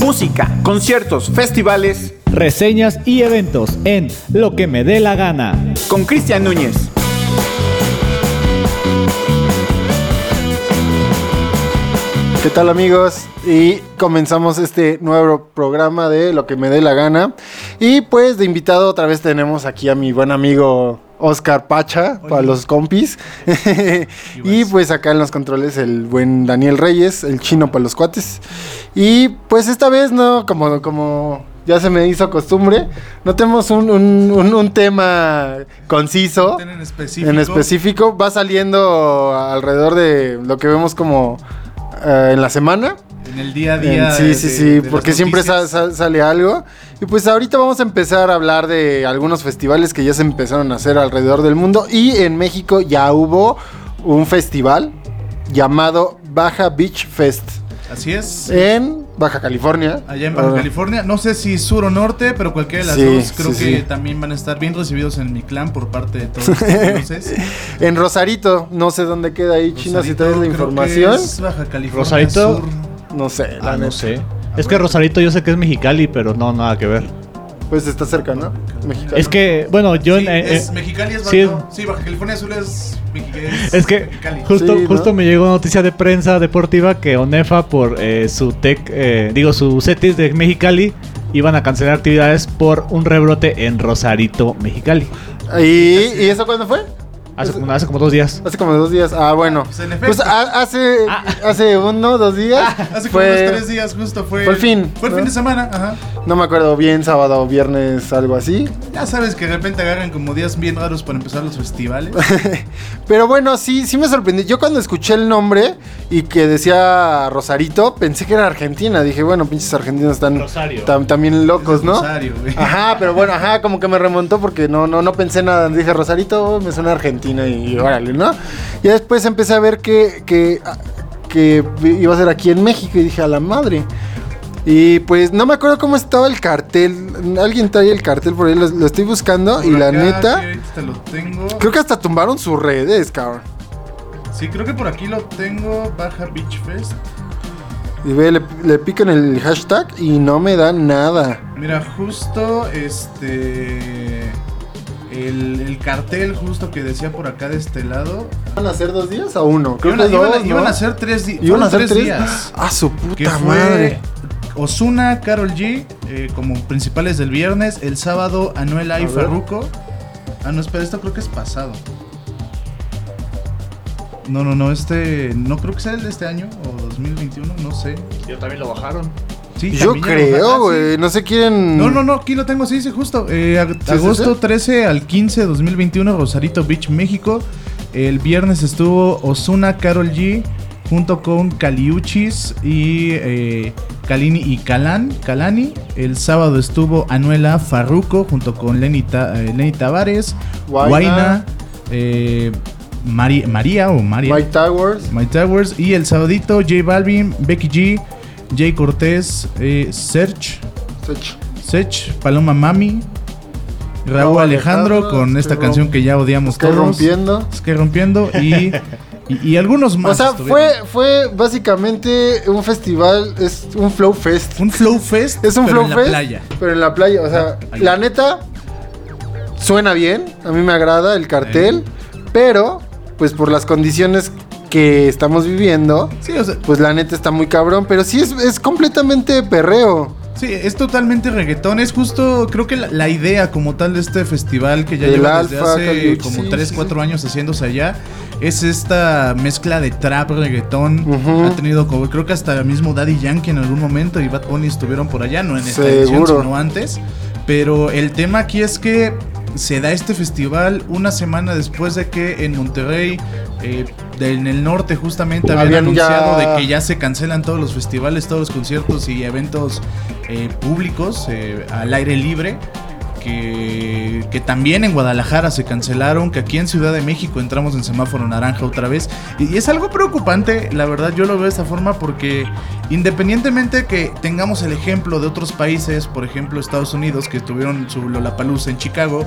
Música, conciertos, festivales. Reseñas y eventos en Lo que me dé la gana. Con Cristian Núñez. ¿Qué tal amigos? Y comenzamos este nuevo programa de Lo que me dé la gana. Y pues de invitado otra vez tenemos aquí a mi buen amigo Oscar Pacha para los compis. y pues acá en los controles el buen Daniel Reyes, el chino para los cuates. Y pues esta vez no, como, como ya se me hizo costumbre, no tenemos un, un- un- un tema conciso. En específico. En específico, va saliendo alrededor de lo que vemos como eh, en la semana. En el día a En- día. sí, de- sí, sí, de porque siempre sale algo. Y pues ahorita vamos a empezar a hablar de algunos festivales que ya se empezaron a hacer alrededor del mundo. Y en México ya hubo un festival llamado Baja Beach Fest Así es. en Baja California. Allá en Baja California. No sé si sur o norte, pero cualquiera de las Sí, dos creo sí, que sí. también van a estar bien recibidos en mi clan por parte de todos los conoces. En Rosarito, no sé dónde queda ahí, China, si traes la Rosarito, creo que información. es Baja California Rosarito. Sur. No sé, la Ah, no sé. Es que Rosarito yo sé que es Mexicali, pero no, nada que ver. Pues está cerca, ¿no? Mexicano. Es que, bueno, yo Sí, en... eh, es eh, Mexicali es Baja, sí. no, sí, Baja California Sur es, Mexi- Es que Mexicali. justo, Sí, ¿no? justo me llegó noticia de prensa deportiva que Onefa por eh, su tech, eh, digo su CETIS de Mexicali iban a cancelar actividades por un rebrote en Rosarito, Mexicali. ¿Y, ¿Y eso cuándo fue? Hace, como- hace como dos días. Hace como dos días. Ah, bueno. Pues, en efecto. Pues ha- hace, hace uno, dos días. Hace como fue, unos tres días justo fue. fue el fin, Fue el ¿no? fin de semana, ajá. No me acuerdo bien, sábado o viernes, algo así. Ya sabes que de repente agarran como días bien raros para empezar los festivales. Pero bueno, sí, sí me sorprendí. Yo cuando escuché el nombre y que decía Rosarito, pensé que era Argentina. Dije, bueno, pinches argentinos están Rosario. tam- también locos, ¿no? Rosario, güey. Ajá, pero bueno, ajá, como que me remontó porque no, no, no pensé nada. Dije, Rosarito, me suena a Argentina y órale, ¿no? Y después empecé a ver que, que, que iba a ser aquí en México y dije, a la madre. Y pues no me acuerdo cómo estaba el cartel. Alguien trae el cartel por ahí, lo, lo estoy buscando Por y la neta, sí, ahorita te lo tengo. creo que hasta tumbaron sus redes, cabrón. Sí, creo que por aquí lo tengo. Baja Beach Fest. Y ve, le, le pican el hashtag y no me da nada. Mira, justo este. El, el cartel justo que decía por acá de este lado. ¿Van a ser dos días o uno? Creo Iban, a- que iban a- dos, ¿no? iban a ser tres, di- ¿Iban a ser tres días. Ah, su puta madre. Osuna, Carol G, eh, como principales del viernes. El sábado, Anuela y. Farruko. Ah, no, espera, esto creo que es pasado. No, no, no, este. No creo que sea el de este año o 2021, no sé. Yo también lo bajaron. Sí, Yo ah, creo, sí. güey. No se quieren. No, no, no, aquí lo tengo, sí, dice justo. Eh, ag- sí, agosto sí? 13 al 15 de 2021, Rosarito Beach, México. El viernes estuvo Osuna, Carol G, junto con Caliuchis y eh, Kalini y Kalan, Kalani. El sábado estuvo Anuela Farruco, junto con Lenny, Ta- eh, Lenny Tavares. Guaina, eh, Mari- María o María. Mike Towers. My Towers. Y el sabadito, J Balvin, Becky G, Jay Cortés, eh, Serge. Sech. Sech, Paloma Mami, Raúl Alejandro, Alejandro, con esta canción que ya odiamos todos. rompiendo. Sky rompiendo y, y, y algunos más. O sea, fue, fue básicamente un festival, es un flow fest. un flow fest, Es un pero flow en la fest, playa. pero en la playa. O sea, ahí. la neta, suena bien. A mí me agrada el cartel. Pero, pues por las condiciones que estamos viviendo, Sí, o sea, pues la neta está muy cabrón. Pero sí es, es completamente perreo. sí, es totalmente reggaetón. Es justo, creo que la, la idea como tal de este festival que ya Del lleva desde Alfa, hace como sí, 3, sí, 4 sí. años haciéndose allá. Es esta mezcla de trap, reggaetón. Ha tenido, como, creo que hasta mismo Daddy Yankee en algún momento y Bad Bunny estuvieron por allá, no en esta edición, sino antes. Pero el tema aquí es que se da este festival una semana después de que en Monterrey, eh, de- en el norte justamente, habían, Habían ya- anunciado de que ya se cancelan todos los festivales, todos los conciertos y eventos eh, públicos eh, al aire libre. Que, que también en Guadalajara se cancelaron, que aquí en Ciudad de México entramos en semáforo naranja otra vez. Y, y es algo preocupante, la verdad yo lo veo de esta forma porque independientemente que tengamos el ejemplo de otros países, por ejemplo Estados Unidos, que tuvieron su Lollapalooza en Chicago,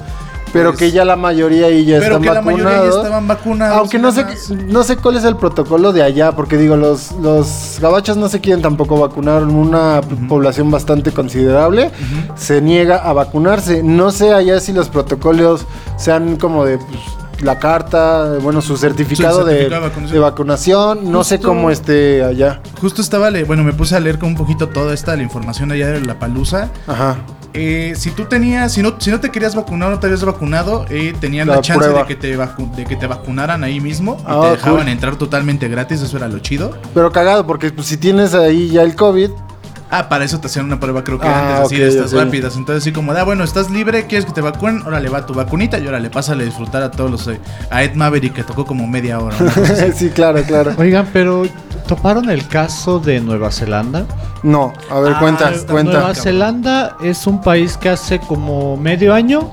pero pues, que ya la mayoría ahí ya pero están que la mayoría ya estaban vacunados. Aunque no sé, no sé cuál es el protocolo de allá, porque digo, los, los gabachos no se quieren tampoco vacunar, una población bastante considerable se niega a vacunarse. No sé allá si los protocolos sean como de pues, la carta, bueno, su certificado, de de, vacunación. de vacunación, no sé cómo esté allá. Justo estaba, bueno, me puse a leer con un poquito toda esta la información allá de la palusa. Ajá. Eh, si tú tenías, si no, si no te querías vacunar, no te habías vacunado, eh, tenían la, La chance de que, te vacu- de que te vacunaran ahí mismo y Ah, te dejaban cool. entrar totalmente gratis, eso era lo chido. Pero cagado, porque pues, si tienes ahí ya el COVID, Ah, para eso te hacían una prueba, creo que Ah, antes, así de estas rápidas. Entonces, así como, ah, bueno, estás libre, quieres que te vacunen, órale, va tu vacunita y órale, pásale a disfrutar a todos los. eh, a Ed Maverick que tocó como media hora. sí, claro, claro. Oigan, pero ¿toparon el caso de Nueva Zelanda? No, a ver, Ah, cuenta, está cuenta. Nueva. Zelanda es un país que hace como medio año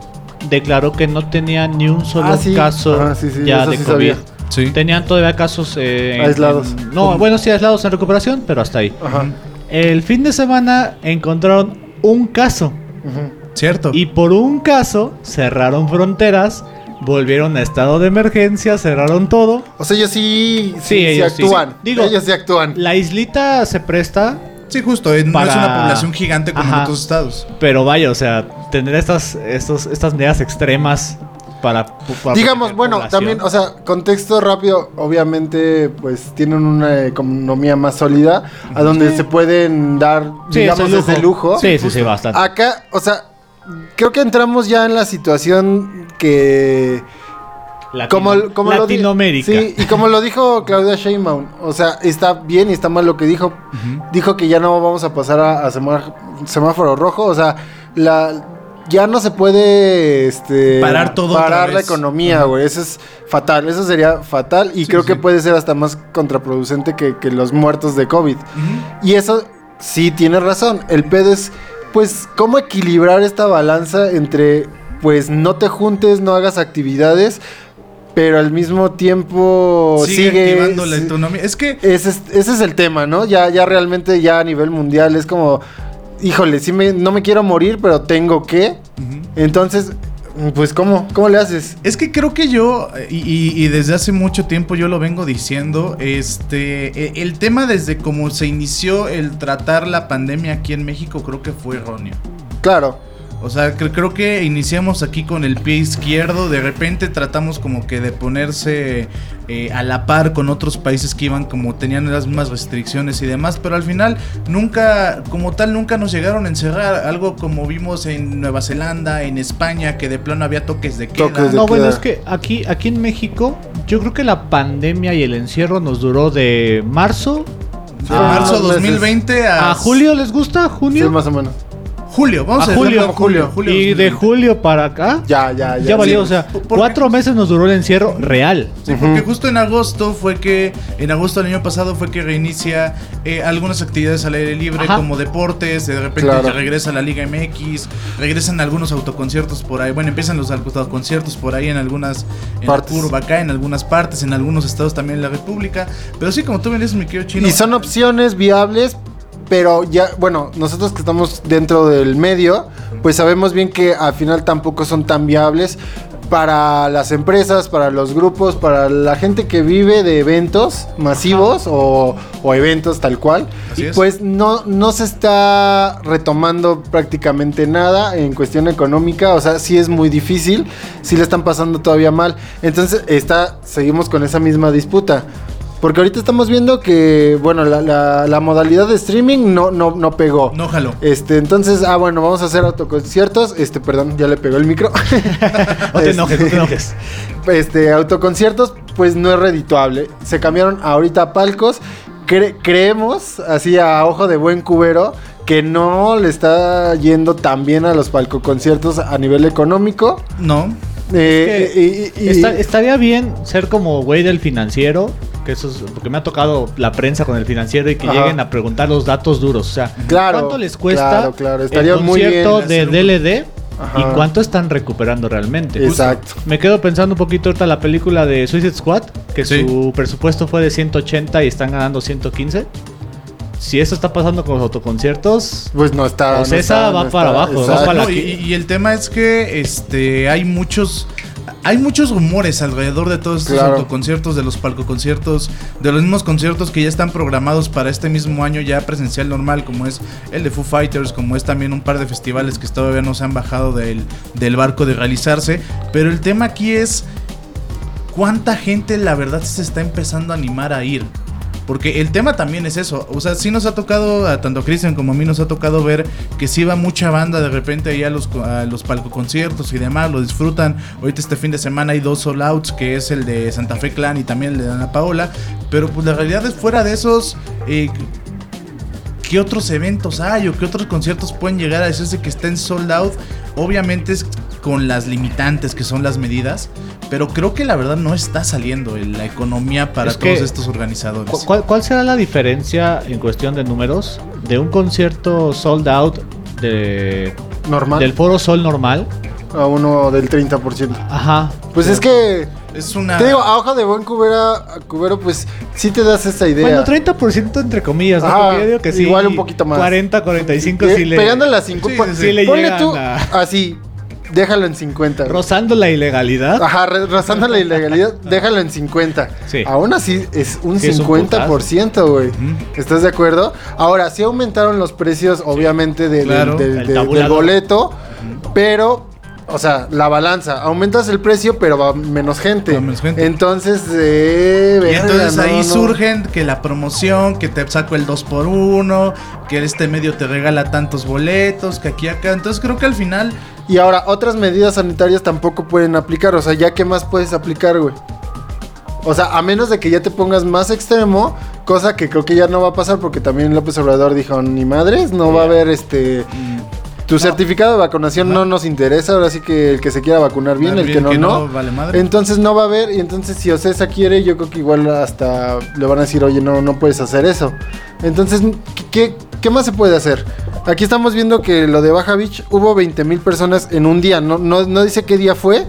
declaró que no tenía ni un solo Ah, sí. caso sí, sí, ya de sí COVID. sabía. Sí. Tenían todavía casos eh, Aislados. en- no, bueno, sí, aislados en recuperación, pero hasta ahí. Ajá. El fin de semana encontraron un caso. Cierto. y por un caso cerraron fronteras, volvieron a estado de emergencia, cerraron todo. O sea, ellos sí, sí, Sí, sí ellos sí, actúan. sí. Digo, ellos sí actúan. La islita se presta, Sí, justo, no Para- es una población gigante como en Ajá. otros estados. pero vaya, o sea, tener estas, estos, estas medidas extremas para... para Digamos, bueno, población. también, o sea, contexto rápido, obviamente, pues tienen una economía más sólida, a donde se pueden dar, Sí, digamos, es el desde lujo. Sí, sí, sí, bastante. Acá, o sea, creo que entramos ya en la situación que... Latino- Como, como lo Latinoamérica. sí, y como lo dijo Claudia Sheinbaum, o sea, está bien y está mal lo que dijo. Dijo que ya no vamos a pasar a, a semá- semáforo rojo, o sea, la ya no se puede este Parar todo parar la economía, güey, eso es fatal, eso sería fatal y Sí, creo que puede ser hasta más contraproducente que, que los muertos de COVID. Y eso sí tiene razón. El pedo es, pues, cómo equilibrar esta balanza entre, pues, no te juntes, no hagas actividades, pero al mismo tiempo Sigue, sigue. activando la sí, economía. Es que ese, es, ese es el tema, ¿no? Ya, ya realmente, ya a nivel mundial, es como, híjole, sí me, no me quiero morir, pero tengo que. Entonces, pues, ¿cómo? ¿Cómo le haces? Es que creo que yo, y, y- y desde hace mucho tiempo yo lo vengo diciendo, este, e- el tema desde cómo se inició el tratar la pandemia aquí en México creo que fue erróneo. Claro. O sea, cre- creo que iniciamos aquí con el pie izquierdo, de repente tratamos como que de ponerse eh, a la par con otros países que iban como tenían las mismas restricciones y demás, pero al final nunca, como tal, nunca nos llegaron a encerrar, algo como vimos en Nueva Zelanda, en España, que de plano había toques de queda. Toques de- No, bueno, es que aquí, aquí en México, yo creo que la pandemia y el encierro nos duró de marzo De Ah, marzo unos meses. 2020 a, a julio, ¿les gusta? Sí, ¿Junio? más o menos. Julio, vamos A a, julio, dejarlo julio. julio y de 2020. julio para acá, Ya, ya, ya. ya valió, sí. o sea, cuatro meses nos duró el encierro real. Sí, porque justo en agosto fue que, en agosto del año pasado fue que reinicia eh, algunas actividades al aire libre Ajá. como deportes, de repente Claro. ya regresa la Liga MX, regresan algunos autoconciertos por ahí, bueno, empiezan los autoconciertos por ahí en algunas, en Partes. la curva acá, en algunas partes, en algunos estados también en la República, pero sí, como tú me dices, mi querido chino. Y son opciones viables, pero ya, bueno, nosotros que estamos dentro del medio, pues sabemos bien que al final tampoco son tan viables para las empresas, para los grupos, para la gente que vive de eventos masivos o, o eventos tal cual. Así es. Pues no, no se está retomando prácticamente nada en cuestión económica, o sea, sí es muy difícil, sí le están pasando todavía mal. Entonces, está, seguimos con esa misma disputa. Porque ahorita estamos viendo que, bueno, la, la- la modalidad de streaming no, no, no pegó. No jaló. Este, entonces, ah, bueno, vamos a hacer autoconciertos. Este, perdón, ya le pegó el micro. No te enojes, no te enojes. Este, autoconciertos, pues no es redituable. Se cambiaron ahorita a palcos. Cre- creemos, así a ojo de buen cubero, que no le está yendo tan bien a los palcoconciertos a nivel económico. No. Eh, y- y- y- Está- estaría bien ser como güey del financiero, que eso es porque me ha tocado la prensa con el financiero y que Ajá. lleguen a preguntar los datos duros. O sea, Claro, ¿cuánto les cuesta claro, claro, estaría el muy bien concierto de DLD y cuánto están recuperando realmente? Exacto. Me quedo pensando un poquito ahorita la película de Suicide Squad, que Sí. su presupuesto fue de 180 y están ganando 115. Si eso está pasando con los autoconciertos, Pues no está. no Ocesa está, va no para está, abajo, va para la No, y, y el tema es que este hay muchos hay muchos rumores alrededor de todos estos Claro. autoconciertos, de los palcoconciertos, de los mismos conciertos que ya están programados para este mismo año ya presencial normal, como es el de Foo Fighters, como es también un par de festivales que todavía no se han bajado del, del barco de realizarse. Pero el tema aquí es cuánta gente la verdad se está empezando a animar a ir. Porque el tema también es eso. O sea, sí nos ha tocado, a tanto a Cristian como a mí nos ha tocado ver que sí va mucha banda de repente ahí a los, a los palcoconciertos y demás, lo disfrutan. Ahorita este fin de semana hay dos sold outs, que es el de Santa Fe Clan y también el de Ana Paola. Pero pues la realidad es fuera de esos... eh, ¿Qué otros eventos hay o qué otros conciertos pueden llegar a decirse que estén sold out? Obviamente es con las limitantes que son las medidas, pero creo que la verdad no está saliendo en la economía para Es que- todos estos organizadores. ¿cu- ¿cuál, cuál será la diferencia en cuestión de números de un concierto sold out de, Normal. del Foro Sol normal? A uno del 30%. Ajá. Pues es que. Es una... Te digo, a hoja de buen cubero, a cubero, pues sí te das esa idea. Bueno, 30% entre comillas, ¿no? Ajá, yo digo que sí. igual un poquito más. 40, 45 Eh, sí le... Pegándole a 50. Sí, sí, sí le Ponle llegan tú a- así, déjalo en 50. güey. Rozando la ilegalidad. Ajá, rozando la ilegalidad, déjalo en 50. Sí. Aún así es un Sí, es un 50%, güey. Ujú. ¿Estás de acuerdo? Ahora, sí aumentaron los precios, obviamente, de- del- Claro. del, El del- del boleto, pero... O sea, la balanza. Aumentas el precio, pero va menos gente. Va menos gente. Entonces, eh, Y verga, entonces no, ahí no. surgen que la promoción, que te saco el 2 por 1 que este medio te regala tantos boletos, que aquí acá. Entonces creo que al final Y ahora, otras medidas sanitarias tampoco pueden aplicar. O sea, ¿ya qué más puedes aplicar, güey? O sea, a menos de que ya te pongas más extremo, cosa que creo que ya no va a pasar porque también López Obrador dijo, ni madres, no va a haber este... Tu certificado de vacunación no nos interesa, ahora sí que el que se quiera vacunar bien, el que no, no. vale madre. Entonces no va a haber, y entonces si Ocesa quiere, yo creo que igual hasta le van a decir, oye, no, no puedes hacer eso. Entonces, ¿qué, qué más se puede hacer? Aquí estamos viendo que lo de Baja Beach hubo 20 mil personas en un día, no, no, no dice qué día fue,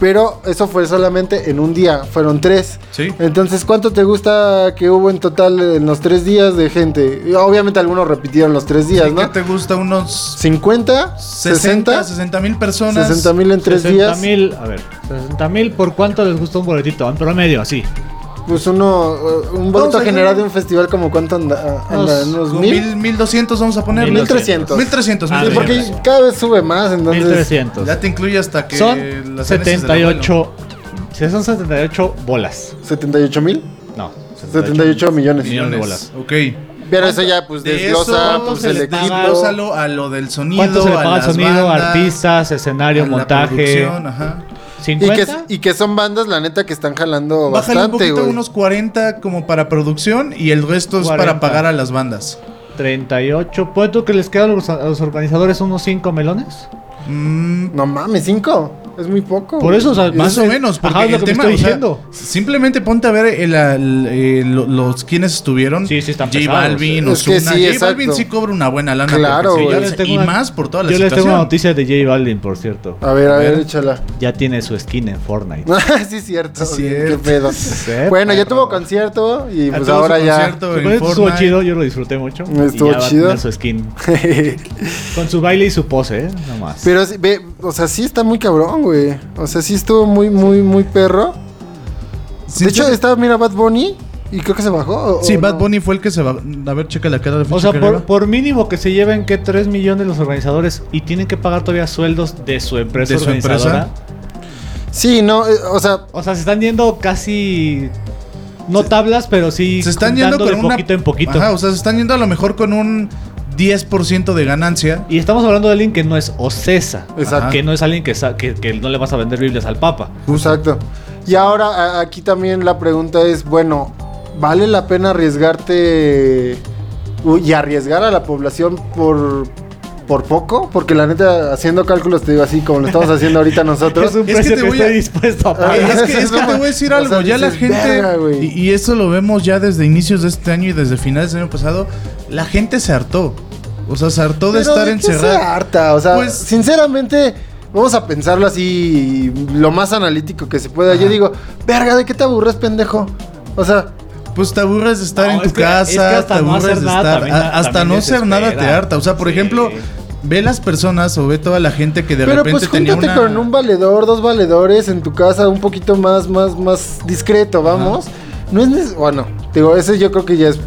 pero eso fue solamente en un día, fueron tres. Sí. Entonces, ¿cuánto te gusta que hubo en total en los tres días de gente? Y Obviamente algunos repitieron los tres días, Sí, ¿Qué ¿no? te gusta? Unos 50, 60, 60, 60 mil personas. 60 mil en tres 60 días. mil, a ver, 60 mil, ¿por cuánto les gusta un boletito? En promedio, así. Pues uno, uh, un boleto general de un festival como cuánto anda, anda unos, unos mil. Mil doscientos vamos a poner. Mil trescientos. Mil trescientos. Ah, porque cada vez sube más, entonces. Mil trescientos. Ya te incluye hasta que. Son setenta y ocho. Son setenta y ocho bolas. ¿Setenta y ocho mil? No. 78 millones. Millones de bolas. Ok. Pero eso ya, pues de desglosa, eso, pues se el Desglósalo a lo del sonido. ¿Cuánto se le paga al sonido, bandas, artistas, escenario, montaje? Ajá. Y que, y que, son bandas, la neta, que están jalando Bájale bastante, un poquito, unos 40 como para producción y el resto es para pagar a las bandas. 38. ¿Puede tú que les quedan a los, organizadores unos 5 melones? Mm. No mames, 5. Es muy poco. Por eso, o sea, más es- o menos, porque Ajá, lo el que tema, estoy o sea, diciendo. simplemente ponte a ver el, el- eh, lo- los quienes estuvieron. Sí, sí están J. Balvin, Es que Ozuna. sí, J. Balvin sí cobra una buena lana. Claro, sí, güey. Yo les tengo y una- más por toda la Yo les situación. tengo una noticia de J Balvin, por cierto. A ver, a A ver, ver. échala. Ya tiene su skin en Fortnite. sí, cierto. Sí, Qué cierto. pedo. Bueno, ya tuvo concierto y pues ahora ya. estuvo chido, yo lo disfruté mucho. Estuvo y ya va a chido. tener su skin. Con su baile y su pose, ¿eh? No más. Pero ve, o sea, sí está muy cabrón, güey. O sea, sí estuvo muy, muy, muy perro. Sí, de hecho, sí. estaba, mira, Bad Bunny y creo que se bajó. ¿o- Sí, o Bad no? Bunny fue el que se va. A ver, checa la cara de O sea, por, mínimo que se lleven que 3 millones los organizadores y tienen que pagar todavía sueldos de su empresa ¿De su organizadora. empresa? Sí, no, eh, o sea, O sea, se están yendo casi no tablas, pero sí Se están yendo con de una- poquito en poquito. Ajá, o sea, se están yendo a lo mejor con un 10% de ganancia. Y estamos hablando de alguien que no es Ocesa. Exacto. Que no es alguien que, que, que no le vas a vender Biblias al Papa. exacto. Y ahora aquí también la pregunta es, bueno, ¿vale la pena arriesgarte y arriesgar a la población por, por poco? Porque la neta, haciendo cálculos, te digo así, como lo estamos haciendo ahorita nosotros. Es un Es que precio te que, voy a- dispuesto a pagar. Es, que, es que te voy a decir O algo, sea, ya la gente, y, y eso lo vemos ya desde inicios de este año y desde finales del año pasado, la gente se hartó. O sea, se hartó de Pero estar ¿de qué se harta? O sea, Pues- sinceramente, vamos a pensarlo así, lo más analítico que se pueda. Yo digo, verga, ¿de qué te aburres, pendejo? O sea, pues te aburres de estar No, en tu es que- casa, es que hasta te no aburres hacer de nada estar. también- a- hasta no ser nada te harta. O sea, por Sí. ejemplo, ve las personas o ve toda la gente que de Pero repente pues tenía una. con un valedor, dos valedores en tu casa, un poquito más, más, más discreto, vamos. No es bueno, digo, ese yo creo que ya es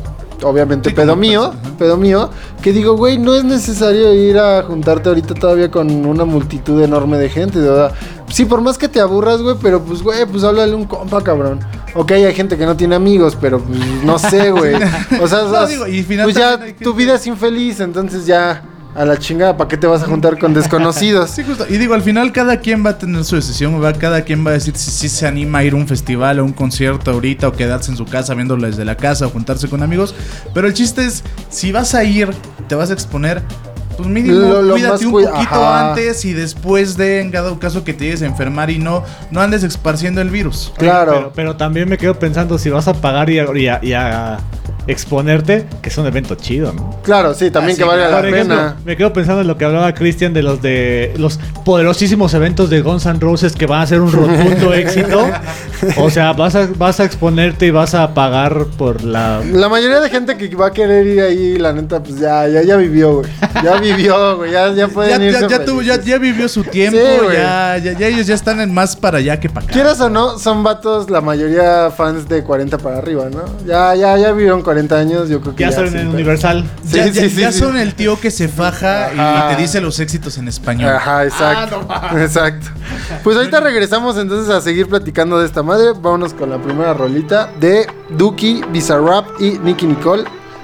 obviamente Sí, pedo mío, pedo mío, que digo, güey, no es necesario ir a juntarte ahorita todavía con una multitud enorme de gente, de verdad. Sí, por más que te aburras, güey, pero pues, güey, pues háblale un compa, cabrón. Ok, hay gente que no tiene amigos, pero pues, no sé, güey. O sea, No, o sea, digo, y pues ya tu vida es infeliz, entonces ya a la chingada, ¿para qué te vas a juntar con desconocidos? Sí, justo. Y digo, al final cada quien va a tener su decisión, va, cada quien va a decir si, si se anima a ir a un festival o un concierto ahorita o quedarse en su casa viéndolo desde la casa o juntarse con amigos. Pero el chiste es, si vas a ir, te vas a exponer, pues mínimo Lo- lo cuídate un poquito ajá. antes y después de, en dado caso que te llegues a enfermar y no, no andes esparciendo el virus. Claro. Pero, pero también me quedo pensando si vas a pagar y a, y a- y a exponerte, que es un evento chido, ¿no? Claro, sí, también Ah, que Por la ejemplo, pena. me quedo pensando en lo que hablaba Cristian de los de los poderosísimos eventos de Guns N' Roses que van a ser un rotundo éxito. O sea, vas a, vas a exponerte y vas a pagar por la La mayoría de gente que va a querer ir ahí, la neta, pues ya, ya, ya vivió, güey. Ya vivió, güey. Ya, ya Ya, pueden ya, tuvo- ya- ya vivió su tiempo, Sí, ya, ya, ya ellos ya están en más para allá que para acá. Quieras o no, son vatos, la mayoría fans de 40 para arriba, ¿no? Ya, ya, ya vivieron 40 años, yo creo que ya ya. son en pedo. Universal. Sí, ya sí, ya- sí, ya sí. son el tío que se faja Ajá. y te dice los éxitos en español. Ajá, exacto. exacto. Pues ahorita regresamos entonces a seguir platicando de esta madre. Vámonos con la primera rolita de Duki, Bizarrap y Nicky Nicole,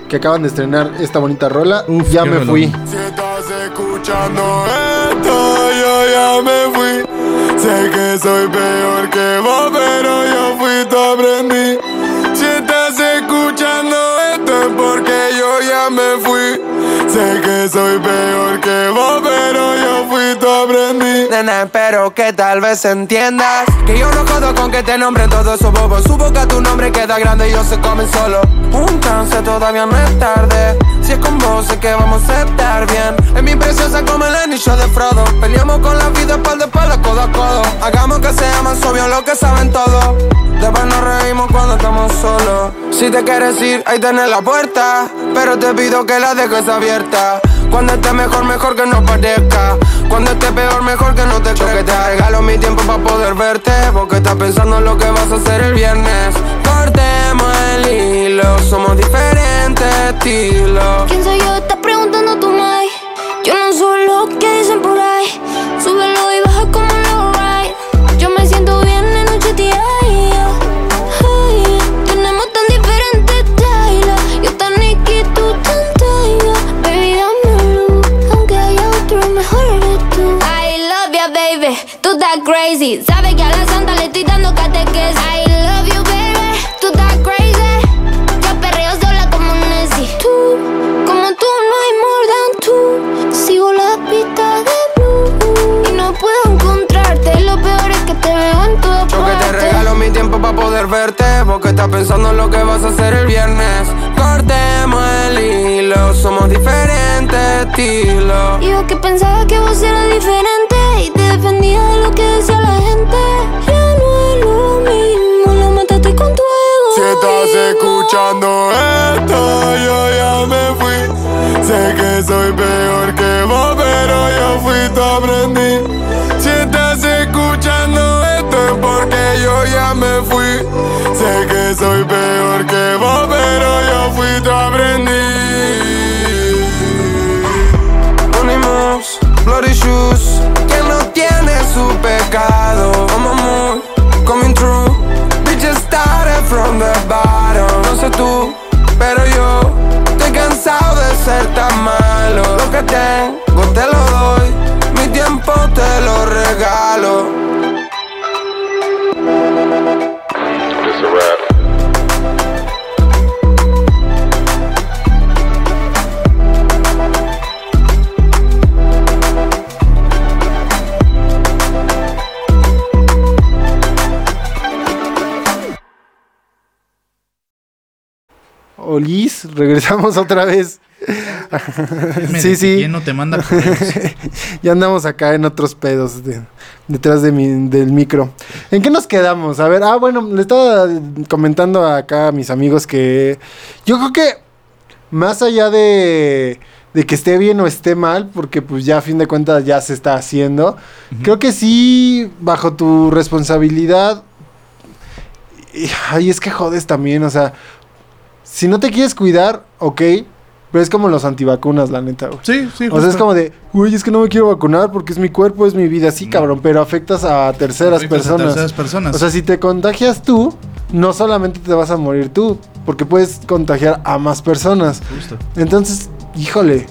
que acaban de estrenar esta bonita rola. Uf, ya me rolón. fui. Si estás escuchando esto, yo ya me fui. Sé que soy peor que vos, pero yo fui tu aprendí. Porque yo ya me fui. Sé que soy peor que vos, pero yo fui tu aprendí. Nena, espero que tal vez entiendas Que yo no jodo con que te nombren todos esos bobos. Su boca tu nombre queda grande y ellos se comen solo. Un chance todavía no es tarde. Si es con vos sé que vamos a estar bien. Es mi preciosa como el anillo de Frodo. Peleamos con la vida espalda espalda, codo a codo. Hagamos que sea más obvio lo que saben todos Después nos reímos cuando estamos solos. Si te quieres ir, ahí tenés la puerta. Pero te pido que la dejes abierta. Cuando esté mejor, mejor que no parezca. Cuando esté peor, mejor que no te Yo que te regalo mi tiempo para poder verte. Porque estás pensando en lo que vas a hacer el viernes. Cortemos el hilo Somos diferentes estilos. ¿Quién soy yo? Estás preguntando tú, Mai. Yo no soy lo que Tú estás crazy. Sabes que a la santa le estoy dando catequesis. I love you, baby. Tú estás crazy. Yo perreo sola como Nessie. Tú, como tú, no hay more than tú. Sigo la pista de blue. Y no puedo encontrarte. Lo peor es que te veo en todas Yo que te regalo mi tiempo para poder verte Porque estás pensando en lo que vas a hacer el viernes Cortemos el hilo Somos diferentes estilos yo que pensaba que vos eras diferente. Defendía de lo que decía la gente. Ya no lo mismo. Mataste con tu ego. Si estás escuchando esto, yo ya me fui. Sé que soy peor que vos, pero yo fui tu aprendí. Si estás escuchando esto es porque yo ya me fui. Sé que soy peor que vos, pero yo fui tu aprendí. Bloody shoes su pecado. Como moon, coming true Bitches started from the bottom. No sé tú, pero yo Estoy cansado de ser tan malo. Lo que tengo te lo doy. Mi tiempo te lo regalo regresamos otra vez Sí, sí. ¿Quién no te manda ya andamos acá en otros pedos de- detrás de mi, del micro. ¿En qué nos quedamos? A ver, ah, bueno, le estaba comentando acá a mis amigos que yo creo que más allá de, de que esté bien o esté mal, porque pues ya a fin de cuentas ya se está haciendo, creo que sí, bajo tu responsabilidad, y- ay, es que jodes también, o sea, si no te quieres cuidar, ok, pero es como los antivacunas, la neta, güey. Sí, sí, O sea, es como de, uy, es que no me quiero vacunar porque es mi cuerpo, es mi vida. Sí, No. cabrón, pero afectas a terceras Afectas a personas. terceras personas. O sea, si te contagias tú, no solamente te vas a morir tú, porque puedes contagiar a más personas. Justo. Entonces, híjole.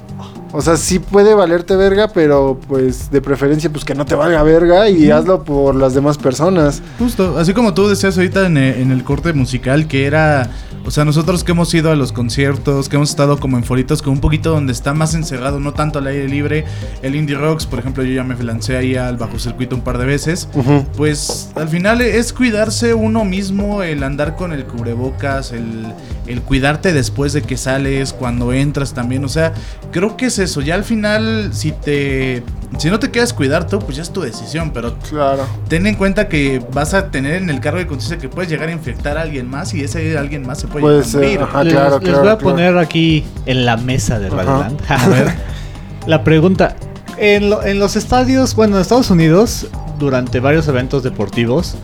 O sea, sí puede valerte verga, pero pues de preferencia pues que no te valga verga y hazlo por las demás personas. Justo, así como tú decías ahorita en el, en el corte musical, que era, o sea, nosotros que hemos ido a los conciertos, que hemos estado como en foritos, como un poquito donde está más encerrado, no tanto al aire libre, el Indie Rocks, por ejemplo, yo ya me lancé ahí al bajo circuito un par de veces, pues al final es cuidarse uno mismo, el andar con el cubrebocas, el, el cuidarte después de que sales, cuando entras también, o sea, creo que es eso, ya al final, si te, si no te quieres cuidar tú, pues ya es tu decisión, pero Claro. ten en cuenta que vas a tener en el cargo de conciencia que puedes llegar a infectar a alguien más y ese alguien más se puede ajá. Ah, les, claro, les claro, voy a claro. poner aquí en la mesa de Ajá. Radioland. A ver. La pregunta. En, lo- en los estadios, bueno, en Estados Unidos, durante varios eventos deportivos,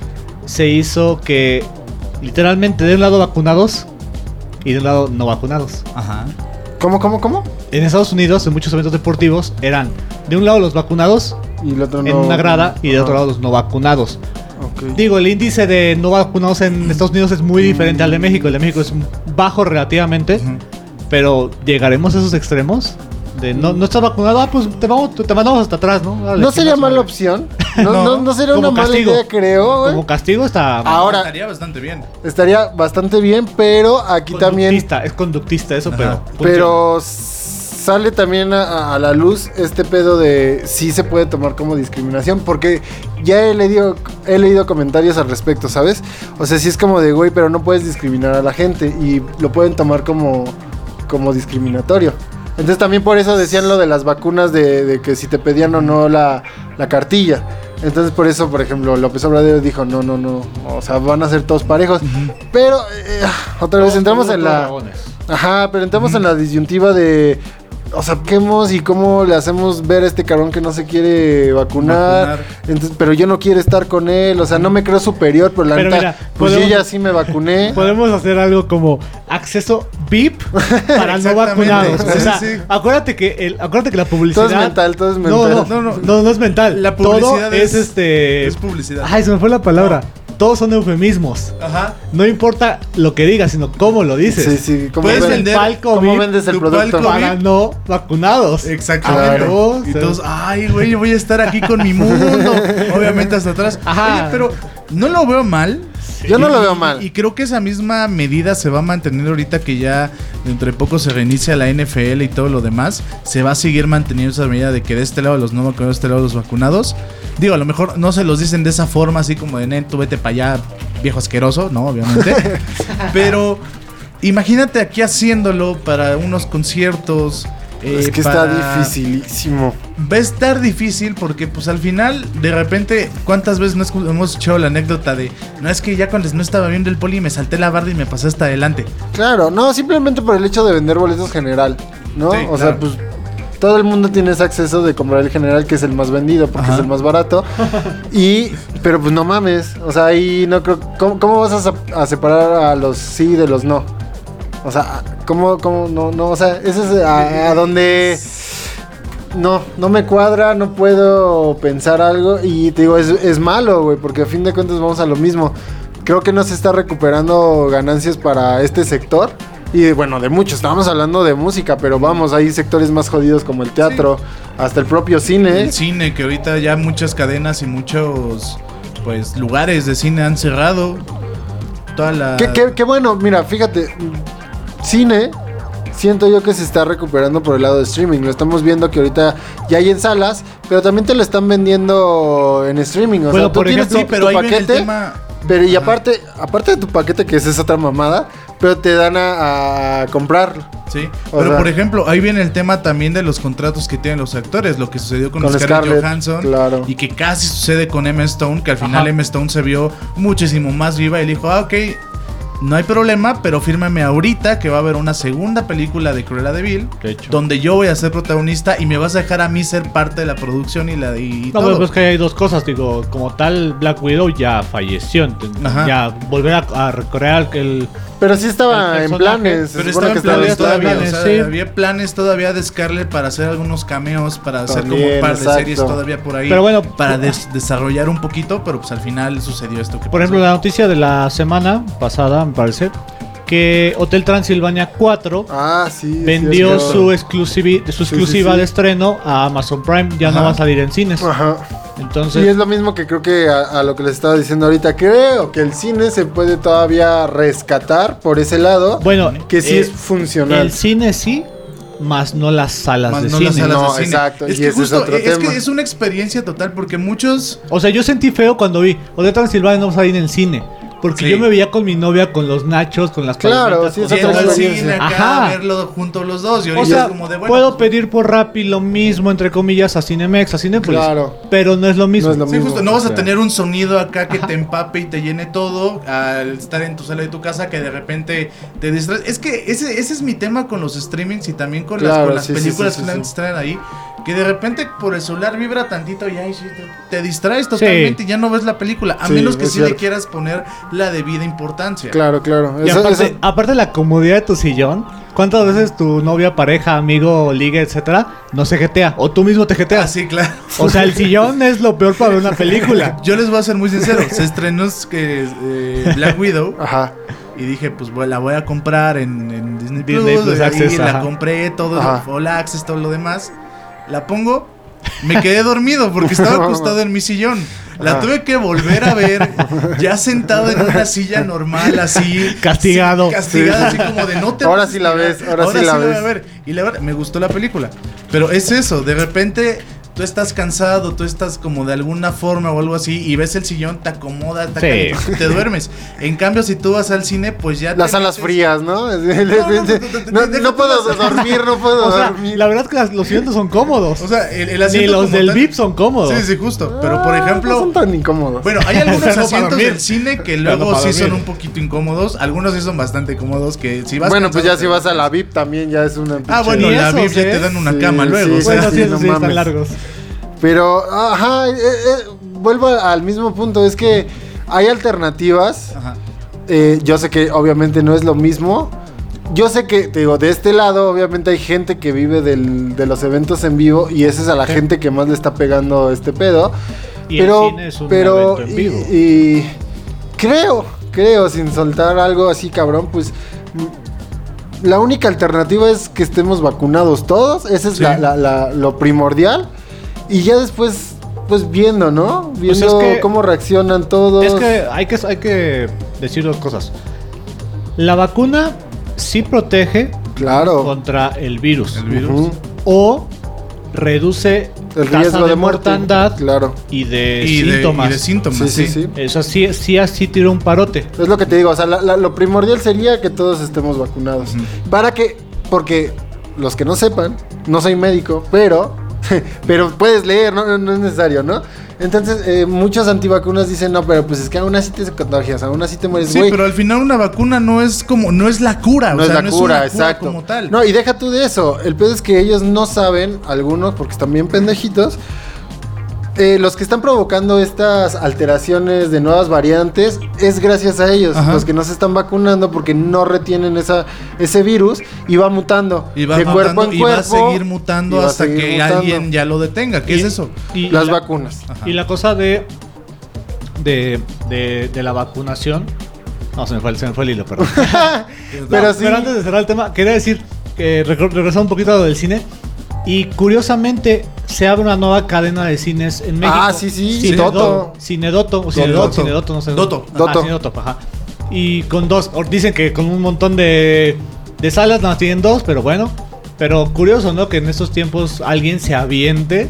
se hizo que literalmente de un lado vacunados y de un lado no vacunados. Ajá. ¿Cómo, cómo, cómo? En Estados Unidos, en muchos eventos deportivos, eran de un lado los vacunados Y el otro en no. una grada y de otro lado los no vacunados. Ok. Digo, el índice de no vacunados en Estados Unidos es muy diferente al de México. El de México es bajo relativamente, pero ¿llegaremos a esos extremos? De no, no estás vacunado, ah, pues te, vamos, te mandamos hasta atrás, ¿no? Dale, ¿No sería mala opción? No, No, no, no sería una mala castigo. idea, creo, güey. Como castigo está... Ahora- estaría bastante bien. Estaría bastante bien, pero aquí también. conductista, es conductista eso, Ajá. pero... Pero sale también a, a la luz este pedo de si se puede tomar como discriminación, porque ya he leído, he leído comentarios al respecto, ¿sabes? O sea, si es como de, güey, pero no puedes discriminar a la gente y lo pueden tomar como, como discriminatorio. Entonces también por eso decían lo de las vacunas de, de que si te pedían o no la, la cartilla. Entonces por eso, por ejemplo, López Obrador dijo, no, no, no, o sea, van a ser todos parejos. Pero eh, otra vez entramos en la... Ajá, pero entramos en la disyuntiva de. O sea, ¿qué hemos y cómo le hacemos ver a este cabrón que no se quiere vacunar? Vacunar. Entonces, pero yo no quiero estar con él. O sea, no me creo superior, pero la Pero neta, mira, pues yo ya sí me vacuné. Podemos hacer algo como acceso VIP para no vacunados. O Sí, sea, sí. acuérdate que el, acuérdate que la publicidad Todo es mental, todo es mental. No, no, No, no, no. no, no es mental. La Todo publicidad es, es- este Es publicidad. Ay, se me fue la palabra. Todos son eufemismos. Ajá. No importa lo que digas, sino cómo lo dices. Sí, sí. ¿Cómo, Puedes ven- vender- palco cómo vendes el producto? para no vacunados. Exactamente. Claro. Y todos, ay, güey, yo voy a estar aquí con mi mundo. Obviamente hasta atrás. Ajá. Oye, pero no lo veo mal. Yo no Y- lo veo y- mal. Y creo que esa misma medida se va a mantener ahorita que ya dentro de poco se reinicia la NFL y todo lo demás. Se va a seguir manteniendo esa medida de que de este lado los no vacunados, de este lado los vacunados. Digo, a lo mejor no se los dicen de esa forma, así como de, "Nen, tú vete para allá, viejo asqueroso, ¿no? Obviamente. Pero imagínate aquí haciéndolo para unos conciertos. Eh, Es que para- está dificilísimo. Va a estar difícil porque pues al final de repente cuántas veces no hemos escuchado la anécdota de no es que ya cuando no estaba viendo el poli me salté la barda y me pasé hasta adelante. Claro, no, simplemente por el hecho de vender boletos general, ¿no? Sí, o sea, pues todo el mundo tiene ese acceso de comprar el general, que es el más vendido, porque Ajá. es el más barato. y, pero pues no mames, o sea, ahí no creo. ¿Cómo, cómo vas a separar a los sí de los no? O sea, ¿cómo, cómo, no, no, o sea, ese es a, a donde. No, no me cuadra, no puedo pensar algo y te digo, es, es malo, güey, porque a fin de cuentas vamos a lo mismo. Creo que no se está recuperando ganancias para este sector. Y bueno, de muchos, estábamos hablando de música, pero vamos, hay sectores más jodidos como el teatro, hasta el propio cine. El cine que ahorita ya muchas cadenas y muchos pues lugares de cine han cerrado. Toda la Qué, qué- qué bueno, mira, fíjate, cine, siento yo que se está recuperando por el lado de streaming. Lo estamos viendo que ahorita ya hay en salas, pero también te lo están vendiendo en streaming. O Bueno, sea, tú por tienes ejemplo, tu, Sí, pero tu ahí viene el paquete. tema Pero y aparte, aparte de tu paquete, que esa es otra mamada, pero te dan a, a comprarlo. Sí, O pero sea- por ejemplo, ahí viene el tema también de los contratos que tienen los actores, lo que sucedió con, Con Scarlett, Scarlett, Johansson claro. y que casi sucede con Emma Stone, que al final Ajá. Emma Stone se vio muchísimo más viva y dijo, ah, ok, no hay problema, pero fírmame ahorita que va a haber una segunda película de Cruella de Vil, donde yo voy a ser protagonista y me vas a dejar a mí ser parte de la producción y la y No, todo. pues, pues que hay dos cosas, digo, como tal Black Widow ya falleció, Ajá. ya volver a, a recrear el Pero sí estaba en planes. Pero planes estaba en todavía, planes, o sea, sí. había planes todavía de Scarlett para hacer algunos cameos, para hacer como un par de exacto. series todavía por ahí. Pero bueno, para des- desarrollar un poquito, pero pues al final sucedió esto que Por pasó. ejemplo, la noticia de la semana pasada, me parece, que Hotel Transilvania 4 Ah, sí. vendió su, exclusivi- su Sí, sí, exclusiva sí. de estreno a Amazon Prime, ya no va a salir en cines. Ajá. Entonces, Y es lo mismo que creo que a, a lo que les estaba diciendo ahorita. Creo que el cine se puede todavía rescatar por ese lado. bueno, que sí eh, es funcional. el cine sí, más no las salas Más de no cine. las salas No, de cine. exacto, Es y que ese es justo, otro es, que tema. es una experiencia total porque muchos O sea, yo sentí feo cuando vi Hotel Transilvania no va a salir en cine. Porque Sí. yo me veía con mi novia con los nachos, con las Claro, palomitas, sí, con es otra yendo al todo. experiencia. cine acá Ajá. a verlo juntos los dos. Y O sea, como de bueno. puedo pues, pedir por Rappi lo mismo, entre comillas, a Cinemex, a Cinepolis. Claro. Pero no es lo mismo. No es lo Sí, mismo. justo, no vas o a tener un sonido acá que te empape y te llene todo al estar en tu sala de tu casa que de repente te distraes. Es que ese, ese es mi tema con los streamings y también con las, con las películas sí, que sí. traen ahí. Que de repente por el celular vibra tantito y ay, sí, te, te distraes totalmente y ya no ves la película. A Sí, menos que sí le quieras poner la debida importancia. Claro, claro. Y Eso- aparte, eso- aparte la comodidad de tu sillón, ¿cuántas veces tu novia, pareja, amigo, liga, etcétera, no se jetea? O tú mismo te Ah, jeteas. sí, claro. O sea, el sillón es lo peor para ver una película. Yo les voy a ser muy sincero. Se estrenó que, eh, Black Widow. Ajá. Y dije, pues la voy a comprar en, en Disney, Disney Plus. Plus y Access, la compré, todo. All Access, todo lo demás. La pongo, me quedé dormido porque estaba acostado en mi sillón. La tuve que volver a ver, ya sentado en una silla normal, así. Castigado. sí, castigado, así como de no te Ahora sí la ves, ahora sí la voy a ves. ver. Y la verdad, me gustó la película. Pero es eso, de repente tú estás cansado, tú estás como de alguna forma o algo así, y ves el sillón, te acomoda, te, Sí. te duermes. En cambio, si tú vas al cine, pues ya. Las te salas metes- frías, ¿no? No, no, no, no, no puedo dormir, no puedo O sea, dormir. la verdad es que las- los sillones son cómodos. O sea, el, el Ni asiento los del tal- VIP son cómodos. Sí, sí, justo. Pero por Ah, ejemplo. No son tan incómodos. Bueno, hay algunos asientos del cine que luego sí son un poquito incómodos. Algunos sí son bastante cómodos. Que si vas bueno, pues ya si vas a la. VIP también ya es una. Ah, bueno, la VIP ya te dan una cama luego. bueno, sí, no sí están mames. largos. Pero, ajá, eh, eh, vuelvo al mismo punto. Es que hay alternativas. Ajá. Eh, yo sé que obviamente no es lo mismo. Yo sé que, te digo, de este lado obviamente hay gente que vive del- de los eventos en vivo y esa es a la gente que más le está pegando este pedo. Y el pero, cine es un pero, evento en y- vivo. Y, creo, creo, sin soltar algo así cabrón, pues mm, la única alternativa es que estemos vacunados todos. Esa es Sí. la- la- la- lo primordial. Y ya después, pues viendo, ¿no? Pues Viendo es que- cómo reaccionan todos. Es que hay, que hay que decir dos cosas. La vacuna sí protege Claro. contra el virus. El virus. Ujú. O reduce El tasa riesgo de, de muerte. mortandad Claro. y de Y de, síntomas. y de síntomas. Sí, sí, sí. sí. Eso sí, sí, así tira un parote. Es lo que te digo, o sea, la- la- lo primordial sería que todos estemos vacunados. Para que, porque los que no sepan, no soy médico, pero, pero puedes leer, no, no, no es necesario, ¿no? Entonces, eh, muchos antivacunas dicen, no, pero pues es que aún así te contagias, aún así te mueres, Sí, pero al final una vacuna no es como, no es la cura, no o sea, es la no cura, es una exacto. como tal. No, y deja tú de eso. El pedo es que ellos no saben, algunos, porque están bien pendejitos. Eh, los que están provocando estas alteraciones de nuevas variantes es gracias a ellos, Ajá. los que no se están vacunando porque no retienen esa, ese virus y va mutando y va de mutando, cuerpo en y cuerpo. va a seguir mutando hasta seguir que mutando. alguien ya lo detenga. ¿Qué Y- es eso? Y Las la- vacunas. Ajá. Y la cosa de, de, de, de la vacunación. No, se me fue, el- se me fue el hilo, perdón. Pero No, sí. Pero antes de cerrar el tema, quería decir que regre- regresar un poquito a lo del cine. Y curiosamente se abre una nueva cadena de cines en México. Ah, sí, sí, Cinedoto. Cinedoto. Cinedoto, o. Cinedoto, Cinedoto, no sé. Doto. Ajá, Doto. Cinedoto, ajá. Y con dos, dicen que con un montón de, de salas nada más tienen dos, pero bueno. Pero curioso, ¿no? Que en estos tiempos alguien se aviente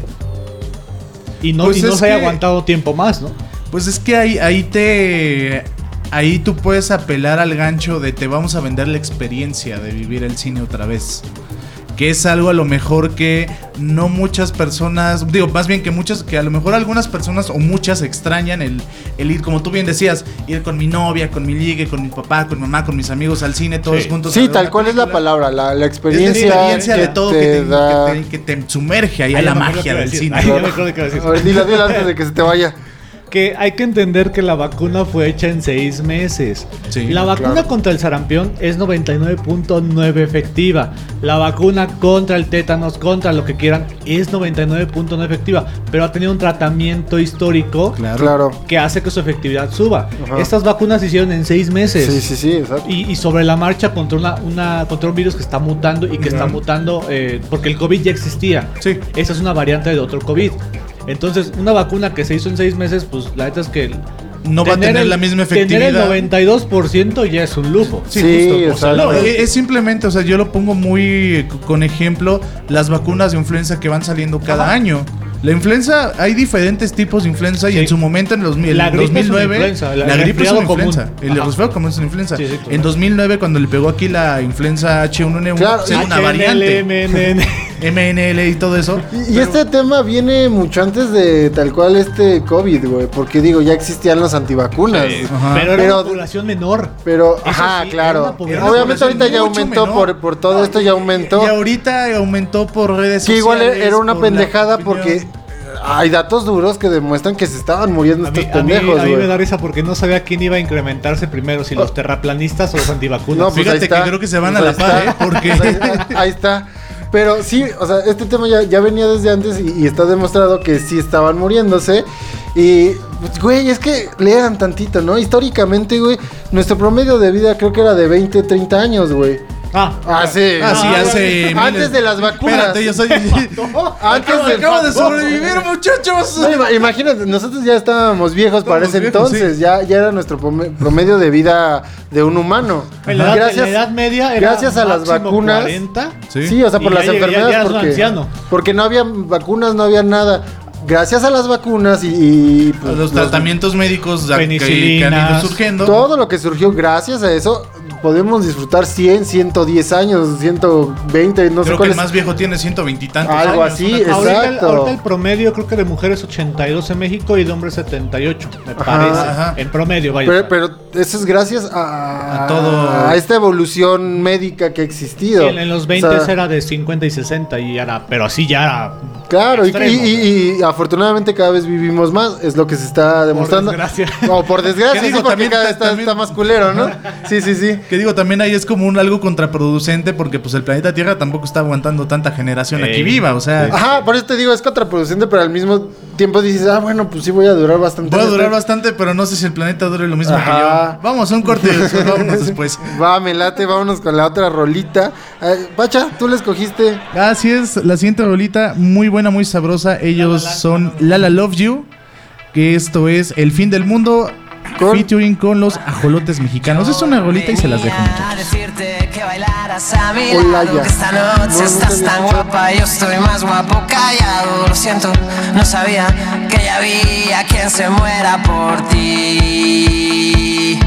y no, Pues y no se haya que- aguantado tiempo más, ¿no? Pues es que ahí, ahí te. Ahí tú puedes apelar al gancho de te vamos a vender la experiencia de vivir el cine otra vez. Que es algo a lo mejor que no muchas personas, digo, más bien que muchas, que a lo mejor algunas personas o muchas extrañan el, el ir, como tú bien decías, ir con mi novia, con mi ligue, con mi papá, con mi mamá, con mis amigos al cine, todos Sí. juntos. Sí, tal cual es la palabra, la, la Es la experiencia, experiencia de todo que te, da- que te- que te sumerge ahí a la magia del cine. Ay, ya me acuerdo qué iba a decir. A ver, dila, dila antes de que se te vaya. Que hay que entender que la vacuna fue hecha en seis meses. Sí, la vacuna claro. contra el sarampión es 99.9 efectiva. La vacuna contra el tétanos, contra lo que quieran, es 99.9 efectiva. Pero ha tenido un tratamiento histórico Claro. que hace que su efectividad suba. Ajá. Estas vacunas se hicieron en seis meses. Sí, sí, sí, exacto. Y, y sobre la marcha contra, una, una- contra un virus que está mutando y que está mutando eh, porque el COVID ya existía. Sí. Esa es una variante de otro COVID. Entonces, una vacuna que se hizo en seis meses, pues la neta es que... No va a tener el- la misma Tener efectividad. el 92% ya es un lujo. Sí, O sea, no, es, es simplemente, o sea, yo lo pongo muy con ejemplo, las vacunas de influenza que van saliendo cada año. La influenza, hay diferentes tipos de influenza y en su momento en los, el La gripe es una 2009, influenza, la- la, gripe es una común. influenza, el Ajá. resfriado común es una influenza. Sí, sí, claro. en 2009 cuando le pegó aquí la influenza H1N1, Claro, era una variante. MNL y todo eso. Y, y este tema viene mucho antes de tal cual este COVID, güey. Porque digo, ya existían los antivacunas. Pero era una población menor. Pero, Eso ajá, sí, claro. Obviamente ahorita ya aumentó por, por todo esto, ya aumentó. Y ahorita aumentó por redes Que sociales. igual era una por pendejada opinión. porque hay datos duros que demuestran que se estaban muriendo A mí, estos a mí- pendejos, a mí me da risa porque no sabía quién iba a incrementarse primero, si los terraplanistas o los antivacunas. No, pues Fíjate ahí está. que creo que se van Pues a la par. ¿eh? Porque- Pues ahí, ahí está. Pero sí, o sea, este tema ya, ya venía desde antes y, y está demostrado que sí estaban muriéndose. Y, pues, güey, es que lean tantito, ¿no? Históricamente, güey, nuestro promedio de vida creo que era de 20, 30 años, güey. Ah, Ah, sí. Ah, sí, hace Antes de las vacunas. Espérate, yo soy. Antes acabo, del- acabo de sobrevivir, muchachos. No, ima- imagínate, nosotros ya estábamos viejos para ese viejos, entonces, ya, ya era nuestro prome- promedio de vida de un humano. en la, edad, en la edad media era gracias a las vacunas. 40. Sí. Sí, o sea, por las ya- enfermedades. ya porque, anciano. porque no había vacunas, no había nada. Gracias a las vacunas y, y, pues, los tratamientos médicos que, que han ido surgiendo. todo lo que surgió gracias a eso, podemos disfrutar 100, 110 años, 120, no sé Creo que cuál el es. más viejo tiene ciento veintitantos Algo años, así, cosa- Ahorita el, Exacto. ahorita el promedio creo que de mujeres 82 en México y de hombres 78, me Ajá. parece. Ajá. En promedio, vaya. Pero, pero eso es gracias a, A todo. a esta evolución médica que ha existido. Sí, en, en los 20 O sea, era de 50 y 60 y era, pero así ya era. Claro, y, extremo. y- y- y afortunadamente cada vez vivimos más, es lo que se está demostrando. desgracia. O por desgracia, Que sí, porque también- cada vez está, está más culero, ¿no? Sí, sí, sí. Que digo, también ahí es como un algo contraproducente porque pues el planeta Tierra tampoco está aguantando tanta generación aquí viva, o sea, Ajá, por eso te digo, es contraproducente, pero al mismo tiempo dices, ah, bueno, pues sí voy a durar bastante. voy a durar bastante, pero no sé si el planeta dure lo mismo Ajá. que yo. Vamos a un corte vámonos después. Va, me late, vámonos con la otra rolita. Eh, Pacha, tú la escogiste. Así es, la siguiente rolita, muy buena, muy sabrosa. Ellos son Lala Love You, que esto es El Fin del Mundo, Con- featuring con los ajolotes mexicanos. Es una rolita y se las dejo, muchachos. decirte que bailaras a mi Hola, lado ya. Que esta No, noche no estás tan guapa Yo estoy más guapo callado Lo siento, no sabía que ya había quien se muera por ti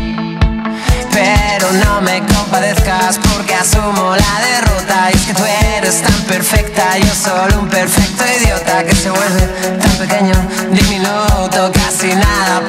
pero no me compadezcas porque asumo la derrota Y es que tú eres tan perfecta, yo solo un perfecto idiota Que se vuelve tan pequeño, diminuto, casi nada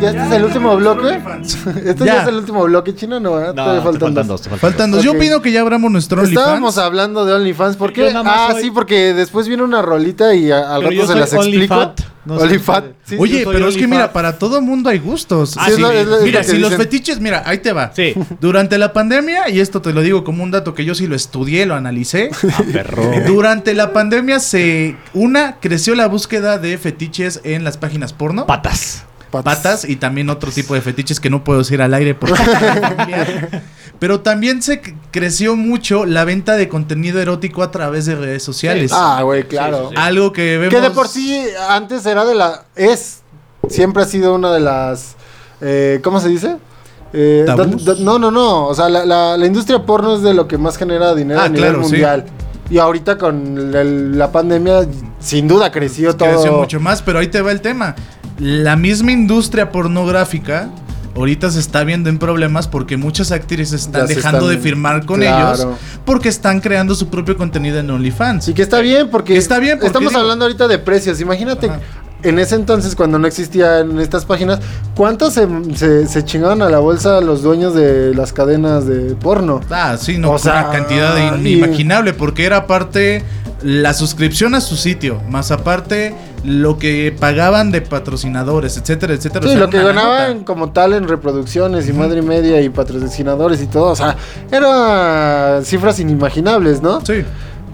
¿Ya este es el último bloque? ¿Este ya. Ya. es el último bloque chino? No, ¿verdad? No, faltan, faltan dos. dos. te faltan Faltan dos. Yo opino que ya abramos nuestro Estábamos OnlyFans. hablando de OnlyFans. ¿Por qué? Ah, soy- sí, porque después viene una rolita y a- al Pero rato yo se soy las explico. No. Sí, Oye, pero es que mira, para todo mundo hay gustos. Ah, Sí, es sí. lo- es lo- es Mira, lo si los fetiches, mira, ahí te va. Sí. Durante la pandemia, y esto te lo digo como un dato que yo sí lo estudié, lo analicé. Ah, perro. Durante la pandemia se una creció la búsqueda de fetiches en las páginas porno. Patas. Patas y también otro tipo de fetiches que no puedo decir al aire porque pero también se creció mucho la venta de contenido erótico a través de redes sociales. Ah, güey, claro. Sí, sí, Algo que vemos Que de por sí antes era de la... Es, siempre ha sido una de las... eh, ¿Cómo se dice? Eh, ¿Tabús? da- da- no, no, no. O sea, la, la- la industria porno es de lo que más genera dinero Ah, a nivel claro, sí. Y ahorita con el- la pandemia, sin duda creció todo. creció mucho más, pero ahí te va el tema. La misma industria pornográfica ahorita se está viendo en problemas porque muchas actrices están dejando están- de firmar con Claro. ellos porque están creando su propio contenido en OnlyFans. Y que está bien porque, Está bien porque estamos digo- hablando ahorita de precios. Imagínate, Ajá. En ese entonces, cuando no existían estas páginas, ¿cuántos se, se, se chingaban a la bolsa los dueños de las cadenas de porno? Ah, sí, no, O sea, una cantidad de y- inimaginable, porque era aparte la suscripción a su sitio, más aparte lo que pagaban de patrocinadores, etcétera, etcétera. O Sí, sea, lo que ganaban nota. como tal en reproducciones y madre y media y patrocinadores y todo, o sea, eran cifras inimaginables, ¿no? Sí.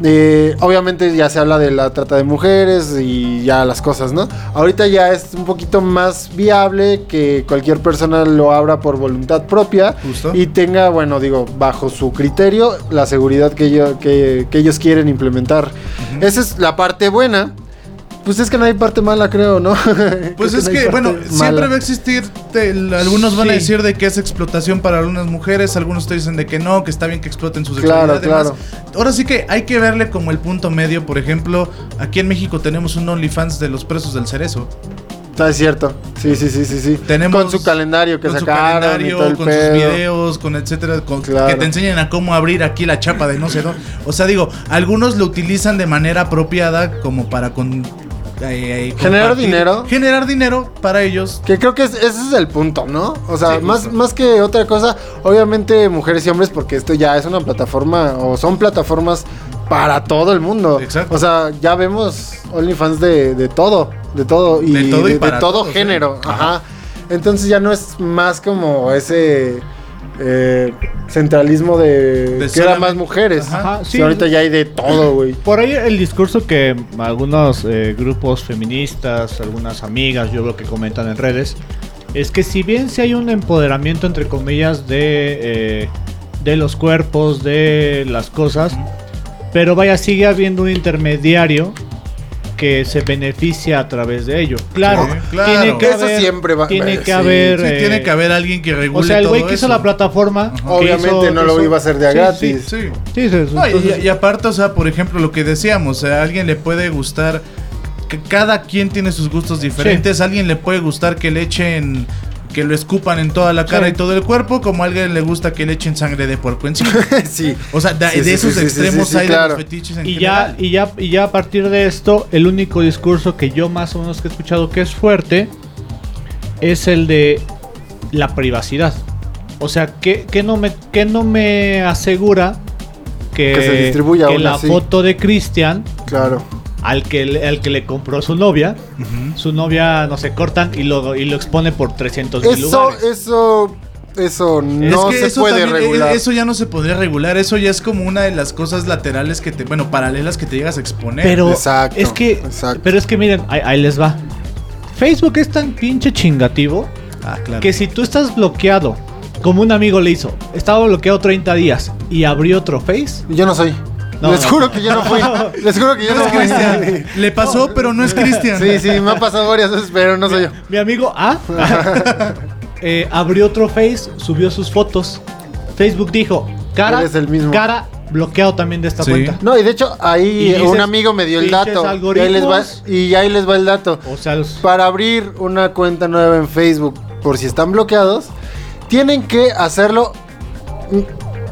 Eh, obviamente ya se habla de la trata de mujeres y ya las cosas, ¿no? Ahorita ya es un poquito más viable que cualquier persona lo abra por voluntad propia Justo. y tenga, bueno, digo, bajo su criterio la seguridad que, que ellos quieren implementar. Esa es la parte buena. Pues es que no hay parte mala, creo, ¿no? Pues Creo es no que, bueno, siempre va a existir, te- algunos van a decir de que es explotación para algunas mujeres, algunos te dicen de que no, que está bien que exploten sus Claro, demás. Ahora sí que hay que verle como el punto medio, por ejemplo, aquí en México tenemos un OnlyFans de los presos del cerezo. Ah, es cierto. Sí, sí, sí, sí, sí. Tenemos con su calendario que con su y calendario, todo el con pedo. sus videos, con etcétera, con- Claro. que te enseñan a cómo abrir aquí la chapa de no sé dónde. O sea, digo, algunos lo utilizan de manera apropiada como para con, eh, Generar compartir- dinero. Generar dinero para ellos. Que creo que es- ese es el punto, ¿no? O sea, Sí, más, justo. más que otra cosa, obviamente mujeres y hombres, porque esto ya es una plataforma, o son plataformas para todo el mundo. Exacto. O sea, ya vemos OnlyFans de, de todo, de todo, y De de, todo y de para todo todos, género. ¿eh? Ajá. Entonces ya no es más como ese eh, centralismo de, De que eran más mujeres. Ajá. Ajá, Sí, sí. ahorita ya hay de todo, güey. Por ahí el discurso que algunos eh, grupos feministas, algunas amigas, yo veo que comentan en redes, es que si bien si hay un empoderamiento entre comillas de, eh, de los cuerpos, de las cosas, pero vaya, sigue habiendo un intermediario que se beneficia a través de ello. Claro, Sí, claro. tiene que Eso haber, siempre va- tiene sí, que haber, Sí, eh, tiene que haber alguien que regule o sea, el güey que hizo eso. la plataforma, Obviamente hizo- no lo hizo- iba a hacer de a Sí, gratis. Sí. Sí, sí, sí, No, y- entonces- y, aparte, o sea, por ejemplo, lo que decíamos, a alguien le puede gustar, que cada quien tiene sus gustos diferentes, a alguien le puede gustar que le echen, que lo escupan en toda la cara Sí. y todo el cuerpo, como a alguien le gusta que le echen sangre de puerco encima. sí. O sea, de, Sí, de sí, esos extremos sí, sí, hay claro. de los fetiches en y general. ya, y ya, y ya a partir de esto, el único discurso que yo más o menos que he escuchado que es fuerte es el de la privacidad. O sea, que, que no me, que no me asegura que, Que se distribuya que la así. foto de Cristian Claro. Al que, le- al que le compró su novia, su novia, no sé, cortan y lo, y lo expone por 300 mil Eso, lugares. eso, eso no Es que se eso puede también- regular. eh, Eso ya no se podría regular. Eso ya es como una de las cosas laterales que te, bueno, paralelas que te llegas a exponer. Pero Exacto, es que, exacto. pero es que miren, ahí, ahí les va. Facebook es tan pinche chingativo ah, claro. que si tú estás bloqueado, como un amigo le hizo, estaba bloqueado 30 días y abrió otro Face. Yo no soy. No, Les no. juro que yo no fui. Les juro que yo No no, es fui. Cristian. Le pasó, pero no es Cristian. Sí, sí, me ha pasado varias veces, pero no soy yo. Mi amigo A eh, abrió otro Face, subió sus fotos. Facebook dijo, cara, Eres el mismo. cara bloqueado también de esta Sí. cuenta. No, y de hecho ahí dices, un amigo me dio el dato. Y ahí, les va, y ahí les va el dato. O sea, los- Para abrir una cuenta nueva en Facebook, por si están bloqueados, tienen que hacerlo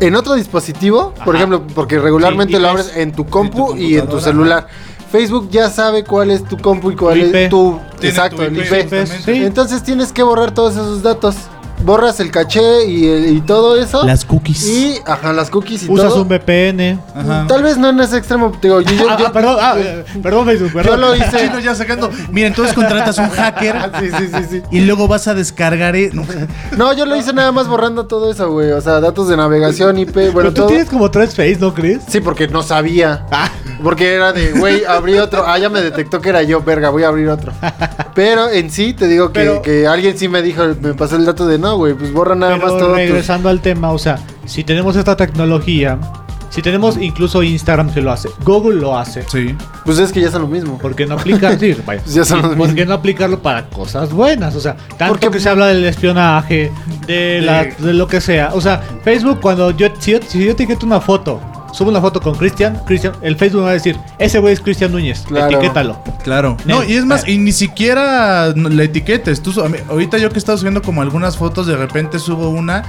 en otro dispositivo. Por ejemplo, porque regularmente Sí, lo abres en tu compu en tu y en tu celular. Facebook ya sabe cuál es tu compu y cuál IP. es tu... Exacto, tu el IP. Entonces tienes que borrar todos esos datos. Borras el caché y, el- y todo eso. Las cookies. Y, ajá, las cookies y usas todo. un VPN. Ajá. Tal vez no en ese extremo. Digo, yo, yo- Ah, yo- ah, perdón, ah, eh, perdón, Facebook, yo perdón. lo hice. Chino ya sacando. Mira, entonces contratas un hacker Sí, sí, sí, sí. y luego vas a descargar. eh, no. No, yo lo hice nada más borrando todo eso, güey. O sea, datos de navegación, IP, bueno, Pero tú todo. tienes como tres Face, ¿no crees? Sí, porque no sabía. Ah. Porque era de, güey, abrí otro. Ah, ya me detectó que era yo, verga, voy a abrir otro. Pero en sí, te digo que, Pero- que alguien sí me dijo, me pasó el dato de, no, güey, pues borra nada Pero más todo. tus- regresando al tema, o sea, si tenemos esta tecnología, si tenemos incluso Instagram que lo hace, Google lo hace, Sí. Pues es que ya son lo mismo. ¿por qué no aplicar? Sí, vaya. Ya son los ¿Por mismos. qué no aplicarlo para cosas buenas? O sea, tanto Porque- que se habla del espionaje, de, la, de lo que sea. O sea, Facebook, cuando yo, si yo, si yo etiqueto una foto, subo una foto con Cristian, Cristian, el Facebook me va a decir, ese güey es Cristian Núñez, Claro. etiquétalo. Claro. No, y es más, y ni siquiera la etiquetes. Tú, mí- ahorita yo que he estado subiendo como algunas fotos, de repente subo una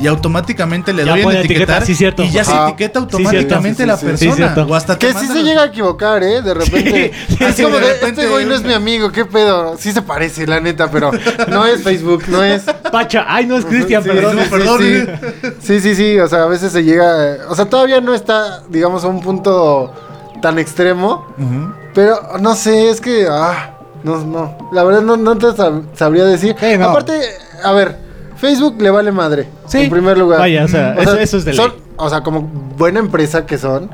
y automáticamente le Ya doy en etiquetar. etiqueta, sí, cierto. Y ya se etiqueta Sí, automáticamente cierto. la Sí, sí, sí. persona. O hasta Que sí se los- llega a equivocar, ¿eh? De repente. Sí, así sí, como de de, repente- este güey no es mi amigo, ¿qué pedo? Sí se parece, la neta, pero no es Facebook, no es. Pacha, ay, no es Cristian, Sí, perdón. sí, perdón. Sí, sí, sí, sí, o sea, a veces se llega, o sea, todavía no está, digamos, a un punto tan extremo, pero no sé, es que, ah, no, no, la verdad no, no te sab- sabría decir. Sí, no. Aparte, a ver, Facebook le vale madre, Sí. en primer lugar. Vaya, o sea, eso- eso es de son- ley. O sea, como buena empresa que son,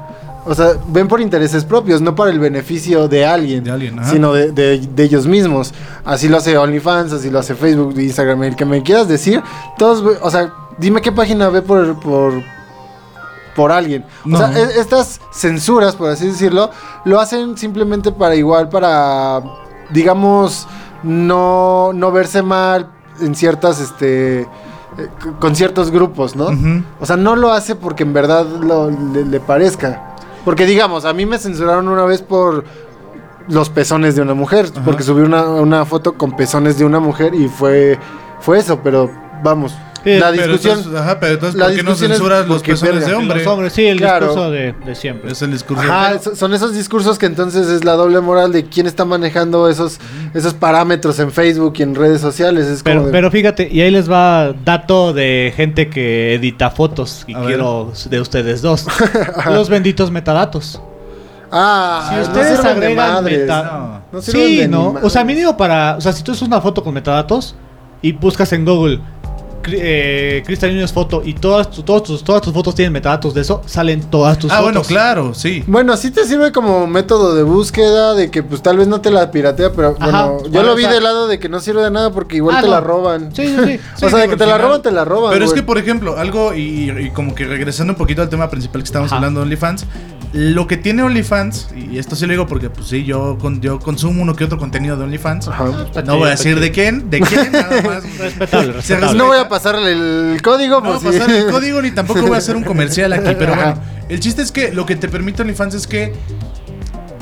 o sea, ven por intereses propios, no para el beneficio de alguien, De alguien, sino de, de- de ellos mismos. Así lo hace OnlyFans, así lo hace Facebook, Instagram, el que me quieras decir. Todos, o sea, dime qué página ve por, por, por alguien. No. O sea, e- estas censuras, por así decirlo, lo hacen simplemente para igual, para, digamos, no, no verse mal en ciertas, este... eh, con ciertos grupos, ¿no? O sea, no lo hace porque en verdad lo- le, le parezca. Porque digamos, a mí me censuraron una vez por los pezones de una mujer. Ajá. Porque subí una, una foto con pezones de una mujer y fue, fue eso. Pero vamos, Sí, la Pero discusión... entonces, ajá, pero entonces, la ¿por qué no discusión es censuras los pezones de hombre? Los hombres, sí, el Claro. discurso de, de siempre. Es el discurso. Ajá, so- son esos discursos que entonces es la doble moral de quién está manejando esos, esos parámetros en Facebook y en redes sociales. Es como Pero, de- pero fíjate, y ahí les va dato de gente que edita fotos y A ver. quiero de ustedes dos. Los benditos metadatos. Ah, Si no ustedes sirven de agregan madres. meta- No. No sirven sí, de ¿no? O sea, mínimo para. O sea, si tú haces una foto con metadatos y buscas en Google eh, Cristian Núñez foto y todas, tu- todas, tus, todas tus fotos tienen metadatos de eso, salen todas tus Ah, fotos. bueno, claro, sí. Bueno, sí te sirve como método de búsqueda, de que pues tal vez no te la piratea, pero Ajá. bueno, yo lo vi del lado de que no sirve de nada porque igual Ah, te no. la roban. Sí, sí, sí. o sea, de que te la roban, te la roban. Pero es que, por ejemplo, algo, y, y como que regresando un poquito al tema principal que estamos Ajá. hablando de OnlyFans, lo que tiene OnlyFans, y esto sí lo digo porque, pues sí, yo, con, yo consumo uno que otro contenido de OnlyFans. Ajá. No voy a decir de quién, de quién, nada más. Respetable, Se respetable. Pues no voy a pasarle el código, No por voy a pasar el código ni tampoco voy a hacer un comercial aquí, pero Ajá. bueno, el chiste es que lo que te permite OnlyFans es que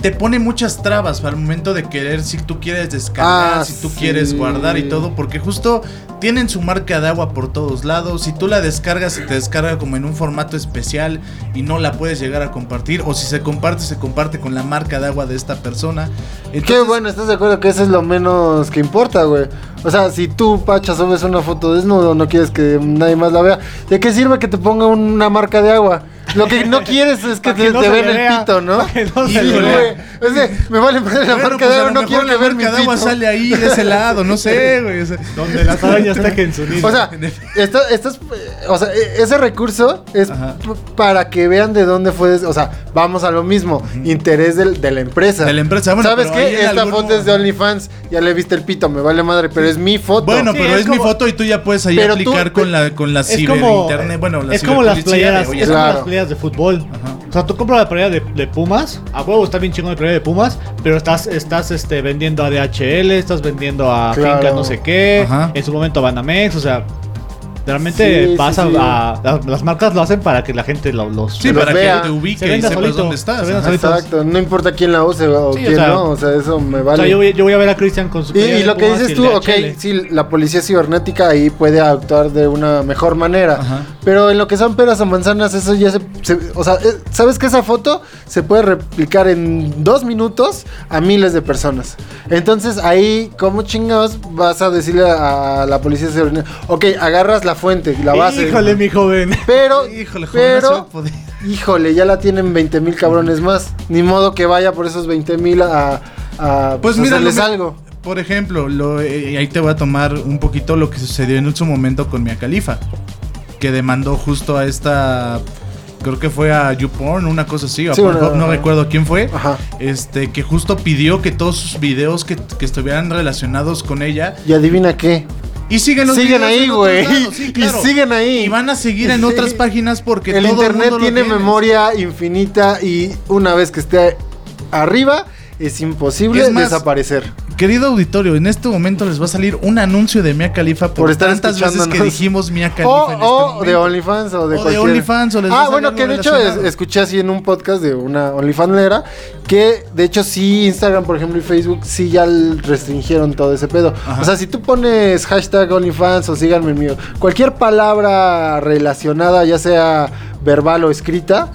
te pone muchas trabas el momento de querer, si tú quieres descargar, Ah, si tú sí. quieres guardar y todo, porque justo tienen su marca de agua por todos lados. Si tú la descargas, se te descarga como en un formato especial y no la puedes llegar a compartir, o si se comparte, se comparte con la marca de agua de esta persona. Qué Entonces, bueno, ¿estás de acuerdo que eso es lo menos que importa, güey? O sea, si tú, Pacha, subes una foto desnudo, no quieres que nadie más la vea, ¿de qué sirve que te ponga una marca de agua? Lo que no quieres es que te, que no te se vean el pito, ¿no? que no se le güey. me vale madre la Bueno, marca pues de agua, no quiero que la ver mi marca de agua pito. sale ahí de ese lado, no sé, güey. o sea, Donde las arañas tejen su nido. O sea, esto, esto es, o sea, e- ese recurso es Ajá. para que vean de dónde fue, o sea, vamos a lo mismo, interés del- de la empresa. De la empresa, bueno, ¿Sabes qué? en Esta foto es de OnlyFans, ya le viste el pito, me vale madre, pero es mi foto. Bueno, Sí, pero es es, mi foto y tú ya puedes ahí Pero tú- aplicar con la con la ciber internet, bueno, la es como las playeras, en Claro. Playeras de fútbol. O sea, tú compras la playera de, de Pumas, a huevo está bien chingón la playera de Pumas, pero estás, estás este, vendiendo a DHL, estás vendiendo a Claro. Finca no sé qué, Ajá. en su momento a Banamex, o sea, realmente Sí, pasa sí, sí. a, las marcas lo hacen para que la gente lo- los Sí, los para vea. que te Se ubique y venda sepas solito, dónde estás. se venda ajá. solito. Exacto, no importa quién la use o Sí, o quién sea, no, o sea, eso me O vale. sea, yo voy, yo voy a ver a Cristian con su Y, playera y de lo que Pumas dices tú, el ok, sí, la policía cibernética ahí puede actuar de una mejor manera. Ajá. Pero en lo que son peras o manzanas, eso ya se, se- O sea, eh, ¿sabes que esa foto se puede replicar en dos minutos a miles de personas? Entonces ahí, ¿cómo chingados vas a decirle a, a la policía cibernética? Ok, agarras la fuente, la base. Híjole, mi joven. Pero, Híjole, joven, no se va a pero, poder. híjole, ya la tienen 20 mil cabrones más. Ni modo que vaya por esos 20 mil a, a Pues pues, mira, hacerles me- algo. Por ejemplo, lo, eh, ahí te voy a tomar un poquito lo que sucedió en su momento con Mia Khalifa, que demandó justo a esta, creo que fue a YouPorn, una cosa así, a Sí, Pornhub, bueno, no recuerdo quién fue, Ajá. este, que justo pidió que todos sus videos que, que estuvieran relacionados con ella Y adivina qué. Y siguen los Siguen ahí, güey. Y siguen ahí. Y van a seguir en Sí. otras páginas porque el todo internet mundo lo tiene memoria infinita y una vez que esté arriba es imposible Es más, desaparecer. Querido auditorio, en este momento les va a salir un anuncio de Mia Khalifa por, Por estar tantas veces que dijimos Mia Khalifa O, en este o de OnlyFans o de O de cualquier. OnlyFans, o les va a Ah, bueno, que de hecho es- escuché así en un podcast de una OnlyFanlera que de hecho sí Instagram, por ejemplo, y Facebook sí ya restringieron todo ese pedo. Ajá. O sea, si tú pones hashtag OnlyFans o síganme mío, cualquier palabra relacionada, ya sea verbal o escrita,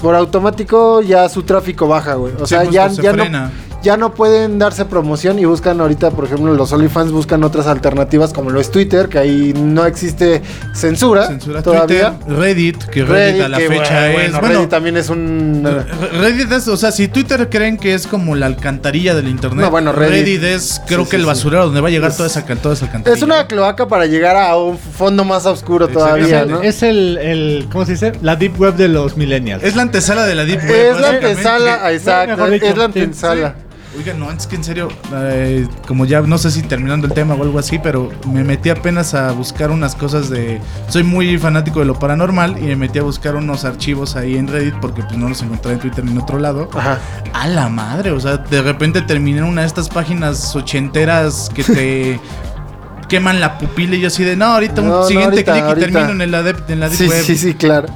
por automático ya su tráfico baja, güey. O Sí, sea, ya, se ya no, frena. Ya no pueden darse promoción y buscan ahorita, por ejemplo, los OnlyFans buscan otras alternativas como lo es Twitter, que ahí no existe censura, Censura todavía. Twitter, Reddit, que Reddit, a la que, fecha bueno, es. bueno, Bueno, Reddit también es un... Re- Reddit es, o sea, si Twitter creen que es como la alcantarilla del internet, No, bueno, Reddit- es, creo Sí, que sí, el sí. basurero donde va a llegar Es- toda esa, toda esa alcantarilla. Es una cloaca para llegar a un fondo más oscuro todavía. ¿no? Es el, el, ¿cómo se dice? La deep web de los millennials. Es la antesala de la Deep Web. Es la antesala, exacto, es la sí, antesala. Oigan, no, es que en serio, eh, como ya no sé si terminando el tema o algo así, pero me metí apenas a buscar unas cosas de... Soy muy fanático de lo paranormal y me metí a buscar unos archivos ahí en Reddit porque pues no los encontré en Twitter ni en otro lado. Ajá. A la madre, o sea, de repente terminé en una de estas páginas ochenteras que te queman la pupila y yo así de, no, ahorita No, un no, siguiente ahorita, clic y ahorita. termino en la, de, en la deep Sí, web. sí, sí, claro.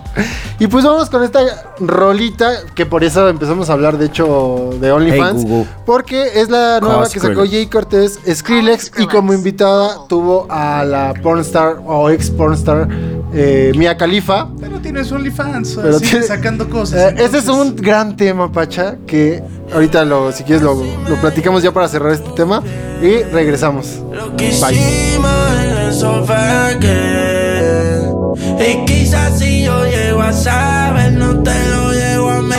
Y pues vamos con esta rolita, que por eso empezamos a hablar, de hecho, de OnlyFans. Porque es la nueva que sacó Jay Cortés, Skrillex, y como invitada tuvo a la pornstar o ex pornstar eh, Mia Khalifa. Pero tienes OnlyFans, Pero sigue tiene- sacando cosas. Eh, ese es un gran tema, Pacha, que ahorita lo, si quieres lo, lo platicamos ya para cerrar este tema y regresamos. Bye. hicimos en el sofá que Y quizás si yo llego a saber No te lo llego a mí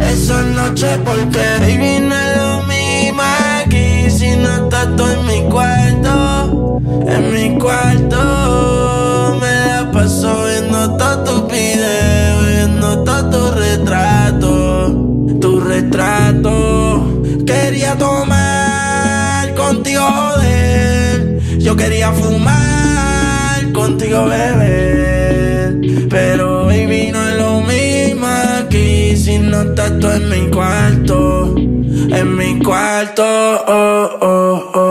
Esa noche porque Baby no es lo mismo aquí Si no estás tú en mi cuarto En mi cuarto contigo joder. Yo quería fumar contigo beber Pero baby no es lo mismo aquí Si no estás tú en mi cuarto. En mi cuarto oh, oh, oh.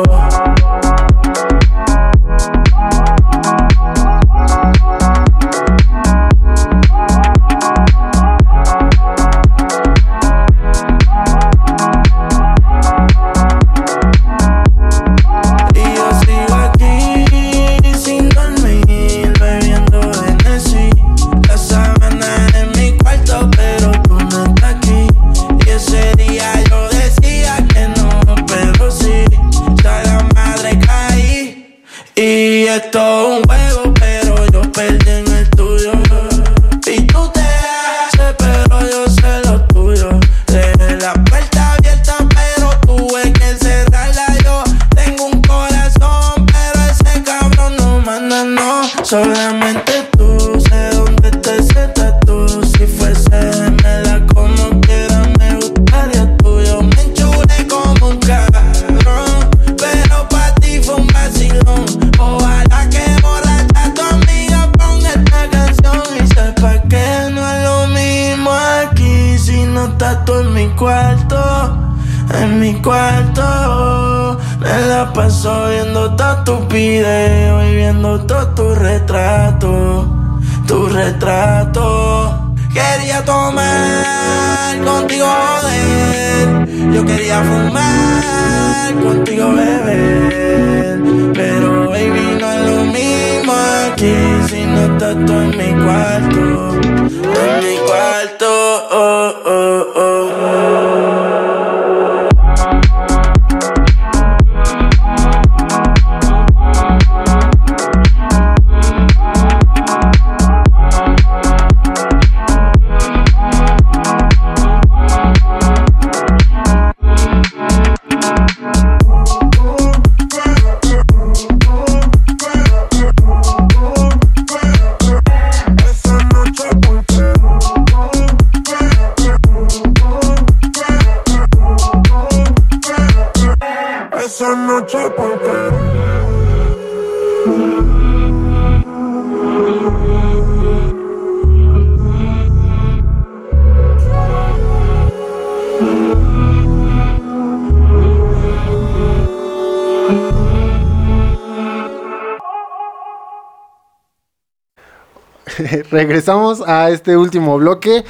Regresamos a este último bloque.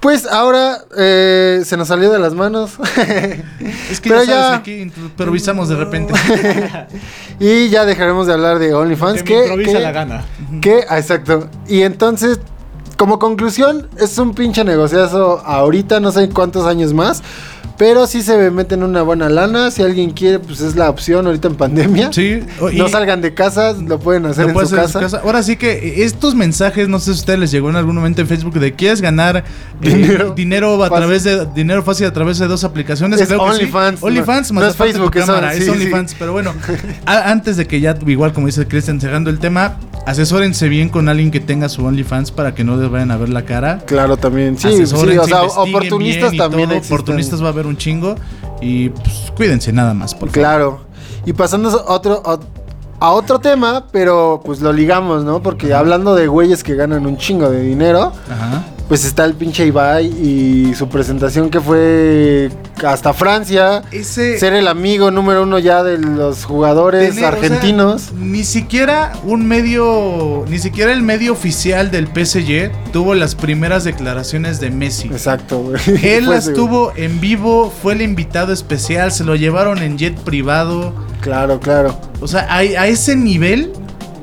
Pues ahora eh, se nos salió de las manos. Es que Pero ya sabes, ya- aquí improvisamos de repente. y ya dejaremos de hablar de OnlyFans. Que Que, improvisa que- la gana. que- ah, exacto. Y entonces, como conclusión, es un pinche negociazo ahorita, no sé cuántos años más. Pero sí se meten una buena lana. Si alguien quiere, pues es la opción ahorita en pandemia. Sí, y- No salgan de casa, lo pueden hacer Lo en su hacer en casa. su casa. Ahora sí que eh, estos mensajes, no sé si a ustedes les llegó en algún momento en Facebook de quieres ganar eh, Dinero dinero, a fácil. través de dinero fácil a través de dos aplicaciones. Es que sí. OnlyFans, no- OnlyFans más no es Facebook, es cámara, on- es sí, OnlyFans. sí. Pero bueno, a- antes de que ya, igual como dice Cristian, cerrando el tema, asesórense bien con alguien que tenga su OnlyFans para que no les vayan a ver la cara. Claro, también. Sí, sí, o sea, oportunistas también. Oportunistas va a haber un chingo. Y pues, cuídense nada más, por. Claro. Y pasando a otro, a, a otro tema, pero pues lo ligamos, ¿no? Porque hablando de güeyes que ganan un chingo de dinero, Ajá. Pues está el pinche Ibai y su presentación que fue hasta Francia. Ese. Ser el amigo número uno ya de los jugadores tener, o sea, argentinos. ni siquiera un medio, ni siquiera el medio oficial del PSG tuvo las primeras declaraciones de Messi. Exacto, güey. Él las tuvo en vivo, fue el invitado especial, se lo llevaron en jet privado. Claro, claro. O sea, a, a ese nivel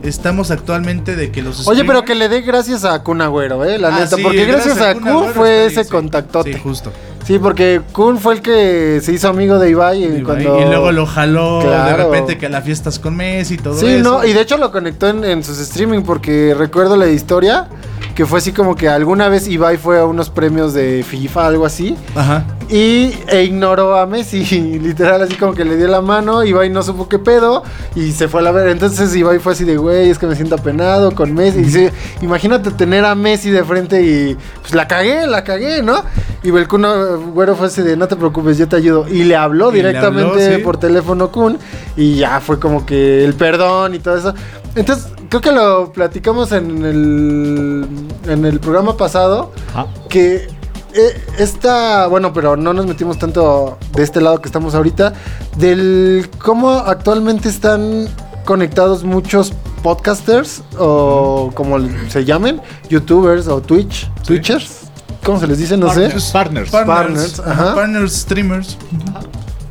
estamos actualmente de que los Oye, pero que le dé gracias a Kun Agüero, eh, la Ah, neta. sí, porque gracias, a Kun fue ese sí. contactote. Sí, justo. Sí, porque Kun fue el que se hizo amigo de Ibai, Y, cuando... y luego lo jaló de repente que a las fiestas con Messi y todo Sí, eso. no, y de hecho lo conectó en, en sus streaming porque recuerdo la historia que fue así como que alguna vez Ibai fue a unos premios de FIFA, algo así, Ajá. Y e ignoró a Messi, literal así como que le dio la mano, Ibai no supo qué pedo y se fue a la ver. Entonces Ibai fue así de, güey, es que me siento apenado con Messi. Y dice, imagínate tener a Messi de frente y pues la cagué, la cagué, ¿no? Y el Kun Güero fue así de, no te preocupes, yo te ayudo. Y le habló Y le directamente habló, sí. por teléfono Kun y ya fue como que el perdón y todo eso. Entonces, creo que lo platicamos en el, en el programa pasado, Ah, que eh, esta, bueno, pero no nos metimos tanto de este lado que estamos ahorita, del cómo actualmente están conectados muchos podcasters o como se llamen, youtubers o Twitch, twitchers, ¿cómo se les dice? No sé. Partners. Partners. Partners, ajá. Partners, streamers.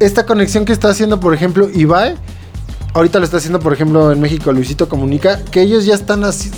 esta conexión que está haciendo, por ejemplo, Ibai, ahorita lo está haciendo, por ejemplo, en México Luisito Comunica, que ellos ya están así,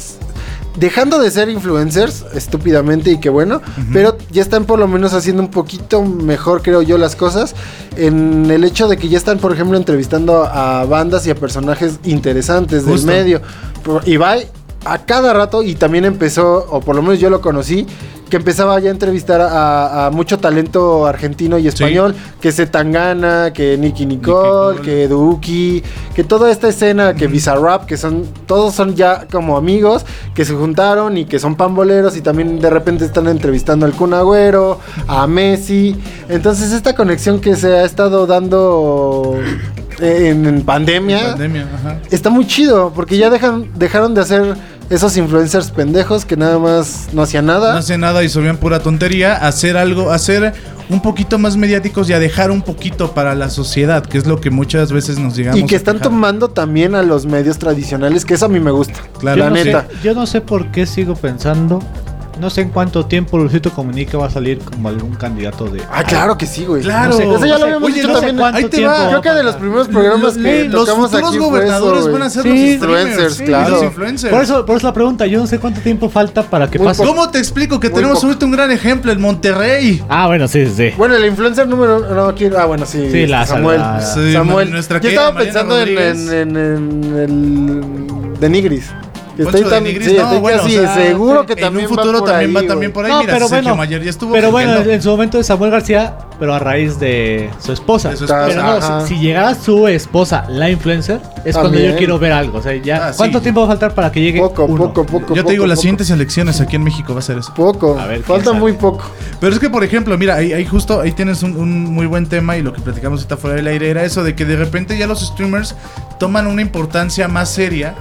dejando de ser influencers, estúpidamente, y que bueno, pero ya están por lo menos haciendo un poquito mejor, creo yo, las cosas, en el hecho de que ya están, por ejemplo, entrevistando a bandas y a personajes interesantes Justo. del medio. Por- Ibai, a cada rato, y también empezó, o por lo menos yo lo conocí, que empezaba ya a entrevistar a, a mucho talento argentino y español, que se Tangana, que Nicky Nicole, Nicole. que Duki, que toda esta escena, que Bizarrap, que son, todos son ya como amigos, que se juntaron y que son pamboleros y también de repente están entrevistando al Kun Agüero, a Messi. Entonces esta conexión que se ha estado dando en, en pandemia, Pandemia, ajá. está muy chido, porque ya dejan, dejaron de hacer esos influencers pendejos que nada más no hacían nada. No hace nada y subían pura tontería. Hacer algo, hacer un poquito más mediáticos y a dejar un poquito para la sociedad, que es lo que muchas veces nos llegamos Y que a están tomando también a los medios tradicionales, que eso a mí me gusta. Claro. la yo, no sé, neta. yo no sé por qué sigo pensando. No sé en cuánto tiempo Luisito Comunica va a salir como algún candidato de. Ah, claro que sí, güey. Claro. No sé, eso ya lo habíamos oye, dicho no también. cuánto ahí te tiempo va. Creo que de los primeros programas que los tocamos aquí gobernadores eso, van a ser Sí. los Influencers, streamers, claro. los influencers. Por eso, por eso la pregunta, yo no sé cuánto tiempo falta para que Muy pase. ¿Cómo te explico que Muy tenemos ahorita un gran ejemplo en Monterrey? Ah, bueno, sí, sí. Bueno, el influencer número no quiero. Ah, bueno, sí. Sí, la- Samuel. la- Sí, Samuel. nuestra Yo estaba Mariana pensando en, Rodríguez. en, en, el de Nigris. Poncho estoy de tan- Nigris, sí, no, estoy bueno, casi o sea, seguro que en también un futuro va por también ahí, va también por ahí. No, Mira, pero Sergio bueno, Mayer ya estuvo pero bueno, coqueteando. en su momento de Samuel García, pero a raíz de su esposa. De su esposa, pero no, si, si llegara su esposa, la influencer, es cuando yo quiero ver algo. O sea, ya, Ah, sí. ¿cuánto tiempo va a faltar para que llegue Poco, uno? poco, poco. Yo poco, te digo, las poco. siguientes elecciones aquí en México va a ser eso. Poco. A ver, Falta sabe. muy poco. Pero es que, por ejemplo, mira, ahí, ahí justo, ahí tienes un, un muy buen tema y lo que platicamos ahorita fuera del aire era eso de que de repente ya los streamers toman una importancia más seria.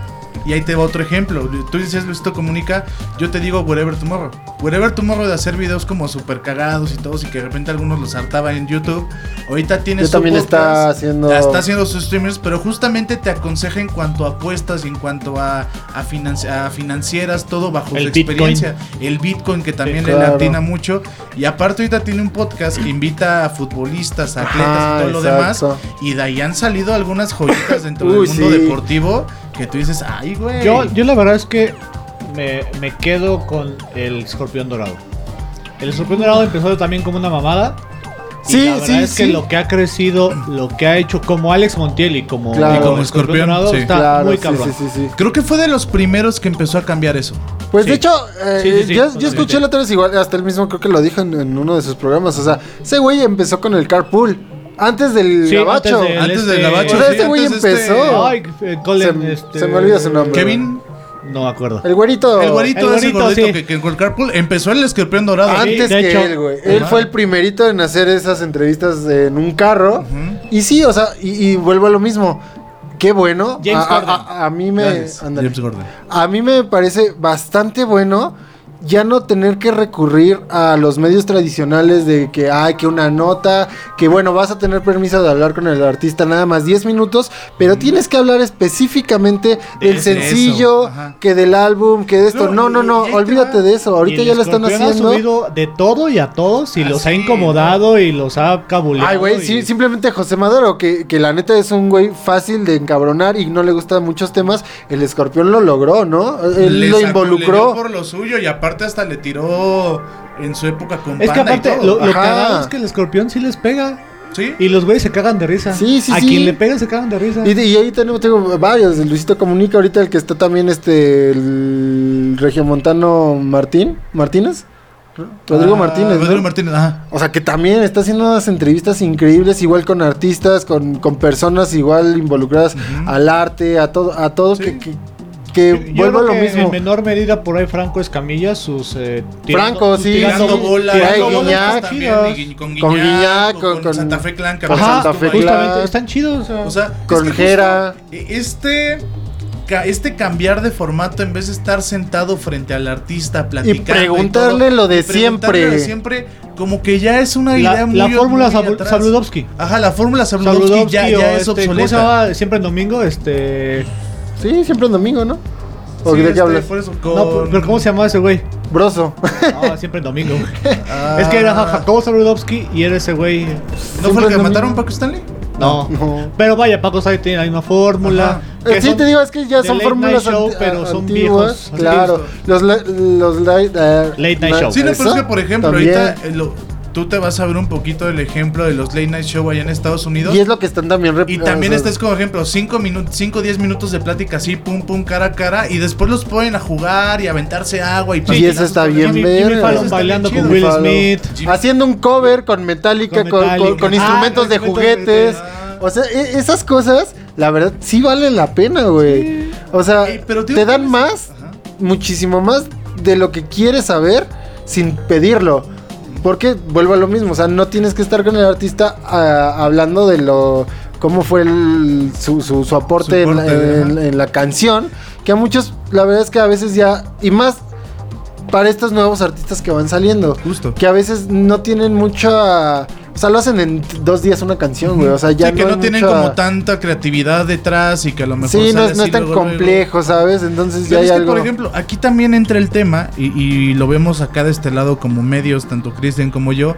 Y ahí te va otro ejemplo. Tú dices Luisito Comunica, yo te digo Wherever Tomorrow. Wherever Tomorrow de hacer videos como super cagados y todos y que de repente algunos los hartaba en YouTube. Ahorita tienes Ya también está haciendo- está haciendo sus streamers, pero justamente te aconseja en cuanto a apuestas y en cuanto a, a, financi- a financieras, todo bajo El su Bitcoin. experiencia. El Bitcoin que también le claro. latina mucho. Y aparte ahorita tiene un podcast que invita a futbolistas, a atletas Ajá, y todo lo demás. Y de ahí han salido algunas joyitas dentro Uy, del mundo sí. deportivo que tú dices, ay, güey. Yo, yo la verdad es que me, me quedo con el escorpión dorado. El escorpión dorado empezó también como una mamada. y Sí, la verdad sí, es que sí. lo que ha crecido, lo que ha hecho como Alex Montiel y como, Claro. y como escorpión, escorpión, dorado sí. está Claro, muy cabrón. sí, sí, sí. Creo que fue de los primeros que empezó a cambiar eso. Pues de hecho, eh, Sí, sí, sí, yo, escuché la otra vez igual, hasta él mismo creo que lo dijo en, en uno de sus programas. O sea, ese güey empezó con el carpool. Antes del Sí, gabacho. antes del Antes del este- gabacho, O sea, sí, ese güey antes de este- empezó. Ay, eh, Colin, Se- este- se me olvida su nombre. Kevin, No me acuerdo. El güerito. el güerito, El ese güerito, gordito sí. que, que con el carpool empezó el escorpión dorado. Antes de que hecho. él, güey. Él Ajá. fue el primerito en hacer esas entrevistas en un carro. Y sí, o sea, y, y vuelvo a lo mismo. Qué bueno. James a, a- Corden. a- a mí me. Gracias, ándale. James Gordon. A mí me parece bastante bueno ya no tener que recurrir a los medios tradicionales de que hay que una nota, que bueno, vas a tener permiso de hablar con el artista nada más 10 minutos, pero tienes que hablar específicamente del sencillo, eso, que del álbum, que de esto. No, No, no, olvídate de eso. Ahorita ya lo están haciendo. Ha subido de todo y a todos y los ha incomodado y los ha cabuleado. Ay, güey, y- sí, simplemente José Madero, que, que la neta es un güey fácil de encabronar y no le gustan muchos temas. El escorpión lo logró, ¿no? Él Le lo sacó- le involucró. dio por lo suyo y aparte hasta le tiró en su época con Es que Panda y aparte, todo. lo, lo Ajá. cagado es que el escorpión sí les pega. Sí. Y los güeyes se cagan de risa. Sí, sí, A sí. quien le pega se cagan de risa. Y, y ahí tenemos tengo varios. El Luisito Comunica, ahorita el que está también, este, el regiomontano Martín, Martínez. Rodrigo Ah, Martínez. ¿no? Rodrigo Martínez, ajá. O sea, que también está haciendo unas entrevistas increíbles, igual con artistas, con, con personas igual involucradas al arte, a todo, a todo Sí. que, que, que Yo vuelva a lo que mismo. En menor medida por ahí Franco Escamilla, sus... eh, Franco, sí, Tirando sí. bola. Tirando tirando bolas bolas también, y con Guiñac, Guiñac, con, con- con Santa Fe Clan. que con Santa Fe. Clan. Justamente, están chidos. o sea. O sea, Con es que Jera. Este, este cambiar de formato en vez de estar sentado frente al artista platicando preguntarle todo, lo de y preguntarle siempre. lo de siempre, como que ya es una la, idea muy la fórmula muy Sabu- atrás. Sabludovsky. Ajá, la fórmula Sabludovsky, Sabludovsky ya, ya es este, ¿Cómo se obsoleta. llama? Siempre en domingo, este... Sí, siempre en domingo, ¿no? ¿O Sí, de qué este, hablas? por eso, No, con- pero ¿cómo se llama ese güey? Broso. No, siempre en domingo. Ah, es que era Jacobo Sabludovsky y era ese güey... ¿No fue el que es lo mataron mismo. Paco Stanley? No. No. Pero vaya, Paco Stanley tiene la misma fórmula. Ajá. que Eh, sí, son te digo, es que ya de son late fórmulas night show, anti- pero son antiguas. viejos. Claro. Los, los late, eh, Late night show. Sí, no, pero que, por ejemplo, También. ahorita eh, lo- tú te vas a ver un poquito del ejemplo de los late night show allá en Estados Unidos. Y es lo que están también Y también o sea, este es como ejemplo, 5 minutos, 5 10 minutos de plática así, pum pum, cara a cara, y después los ponen a jugar y a aventarse agua y Sí, pastillas eso está bien está bailando con. Will. Smith. Haciendo un cover con Metallica, Con Ah, instrumentos de juguetes. O sea, e- esas cosas, la verdad, sí valen la pena, güey. O sea, te dan ¿tienes- más, muchísimo más de lo que quieres saber sin pedirlo. Porque vuelvo a lo mismo, o sea, no tienes que estar con el artista ah, hablando de lo cómo fue el- su, su- su aporte, Su en, la, en- en la canción, que a muchos, la verdad es que a veces ya, y más para estos nuevos artistas que van saliendo. Justo. Que a veces no tienen mucha... O sea, lo hacen en dos días una canción, güey. O sea, ya Sí, que no tienen mucha- como tanta creatividad detrás y que a lo mejor Sí, no, no es tan luego, luego. complejo, ¿sabes? Entonces ya hay es que, algo... por ejemplo, aquí también entra el tema, y, y lo vemos acá de este lado como medios, tanto Cristian como yo,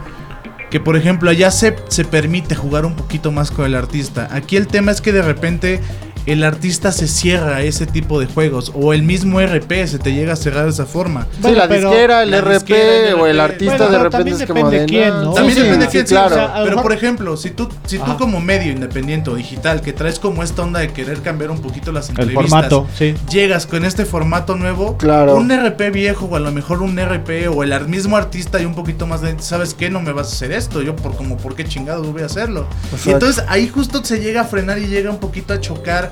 que por ejemplo allá se, se permite jugar un poquito más con el artista. Aquí el tema es que de repente el artista se cierra a ese tipo de juegos, o el mismo RP se te llega a cerrar de esa forma. Sí, Bueno, la disquera, el la RP disquera, el o el artista Bueno, de repente también es como de... depende quién, no. También sí, depende de sí, quién, sí, claro. o sea, Pero por ejemplo, si tú, si tú como medio independiente o digital que traes como esta onda de querer cambiar un poquito las El entrevistas, formato, sí. llegas con este formato nuevo, Claro. un RP viejo o a lo mejor un RP o el mismo artista y un poquito más de, ¿sabes qué? No me vas a hacer esto, yo por como, ¿por qué chingados voy a hacerlo? Exacto. Y entonces ahí justo se llega a frenar y llega un poquito a chocar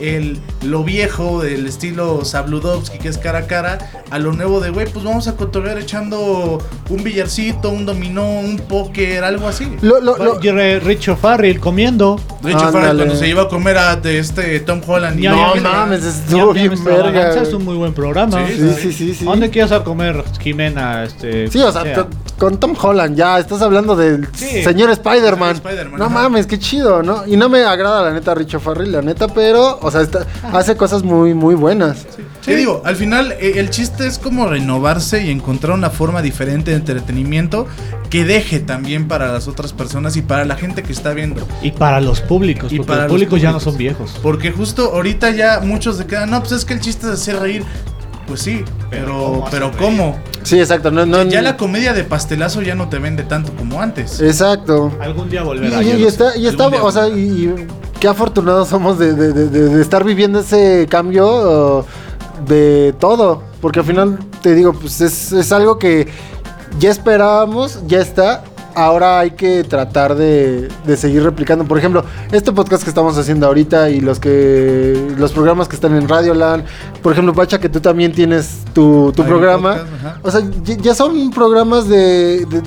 el, lo viejo del estilo Sabludovsky, que es cara a cara, a lo nuevo de, güey, pues vamos a cotorrear echando un billarcito, un dominó, un póker, algo así. Lo- lo- lo- Y Re- Richo Farrell comiendo. Richard Farrell cuando se iba a comer a de este Tom Holland y Ya, No mames, estuvo bien verga. Es un muy buen programa. Sí, Sí, sí, sí, sí. ¿A ¿Dónde quieres a comer, Jimena? Este, Sí, o sea, con, con Tom Holland ya, estás hablando del Sí. señor Spider-Man. Spider-Man, no ajá. mames, qué chido, ¿no? Y no me agrada la neta Richo Farrell, la neta, pero, o sea, está- hace cosas muy, muy buenas. Te digo, al final eh, el chiste es como renovarse y encontrar una forma diferente de entretenimiento que deje también para las otras personas y para la gente que está viendo. Y para los públicos, Y porque para los los públicos ya no públicos. son viejos. Porque justo ahorita ya muchos se quedan, no, pues es que el chiste es hacer reír. Pues sí, Pero pero, ¿cómo pero hacer ¿cómo? Sí, exacto. No, no, Ya la comedia de pastelazo ya no te vende tanto como antes. Exacto. Algún día Y, volverá. y- y lo está, y está, o sea, y, y qué afortunados somos de, de- de- de- de estar viviendo ese cambio de todo. Porque al final, te digo, pues es, es algo que ya esperábamos, ya está. Ahora hay que tratar de, de seguir replicando. Por ejemplo, este podcast que estamos haciendo ahorita y los que los programas que están en Radioland. Por ejemplo, Pacha, que tú también tienes tu, tu programa. podcast. O sea, ya, ya son programas de, de,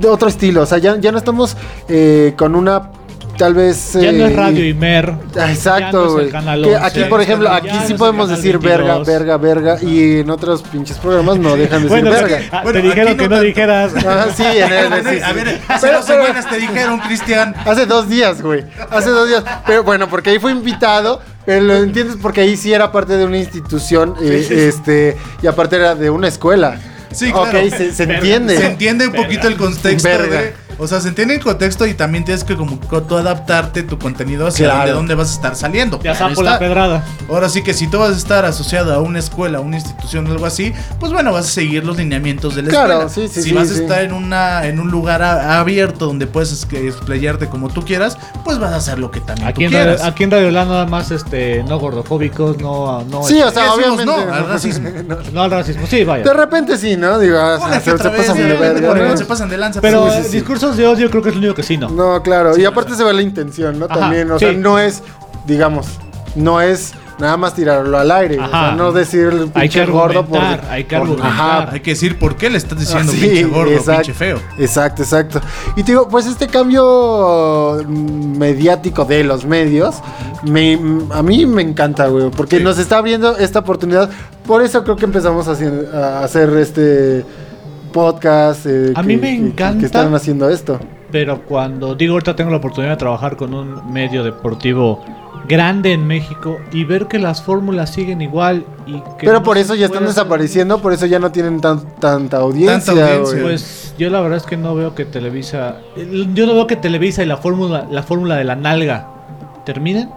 de otro estilo. O sea, ya, ya no estamos eh, con una tal vez. Ya no eh, es Radio Imer. Ah, ya no Exacto, es el güey. Canal Que 11, aquí, por no ejemplo, aquí ya no sí podemos decir verga, 22. verga, verga. Y en otros pinches programas no dejan de decir Bueno, verga. que, ah, Bueno, te dijeron no que no dijeras. Ah, sí, en el, Bueno, sí, sí. a ver, hace Pero- dos pero- semanas te dijeron, Cristian. Hace dos días, güey. Hace dos días. Pero bueno, porque ahí fue invitado. Pero lo entiendes porque ahí sí era parte de una institución. eh, este. Y aparte era de una escuela. Sí, claro. Ok, se, se entiende. Se entiende un poquito el contexto Verga. de- O sea, se entiende el contexto y también tienes que como co- tú adaptarte tu contenido hacia Claro. de dónde vas a estar saliendo. Ya sapo la está. pedrada. Ahora sí que si tú vas a estar asociado a una escuela, a una institución o algo así, pues bueno, vas a seguir los lineamientos de la Claro, escuela. sí, sí, si sí, vas sí. a estar en una en un lugar a- abierto donde puedes explayarte como tú quieras, pues vas a hacer lo que también Aquí tú en, quieras. Radio, aquí en Radio Land nada más este, no gordofóbicos, no, no, Sí, o este, sea, obviamente. No, al racismo. no al racismo. Sí, vaya. De repente sí, ¿no? Digo, ah, Una que se, se otra vez, pasan de se pasan de lanza. Pero Sí, eh, discursos de odio creo que es lo único que sí, ¿no? No, claro. Sí, y aparte se ve la intención, ¿no? Ajá, También, o sea, no es, digamos, no es nada más tirarlo al aire. O sea, no decir Hay que gordo por. hay que por-. Ajá. Hay que decir por qué le estás diciendo Ah, sí, pinche gordo, exacto. pinche feo. Exacto, exacto. Y te digo, pues este cambio mediático de los medios, me, a mí me encanta, güey, porque Sí. nos está abriendo esta oportunidad. Por eso creo que empezamos a hacer, a hacer este podcast. eh, A que- mí me que- que- encanta. Que están haciendo esto. Pero cuando digo ahorita tengo la oportunidad de trabajar con un medio deportivo grande en México y ver que las fórmulas siguen igual y que Pero no por eso ya están desapareciendo, por eso ya no tienen tan, tanta audiencia. Pues yo la verdad es que no veo que Televisa yo no veo que Televisa y la fórmula la fórmula de la nalga terminen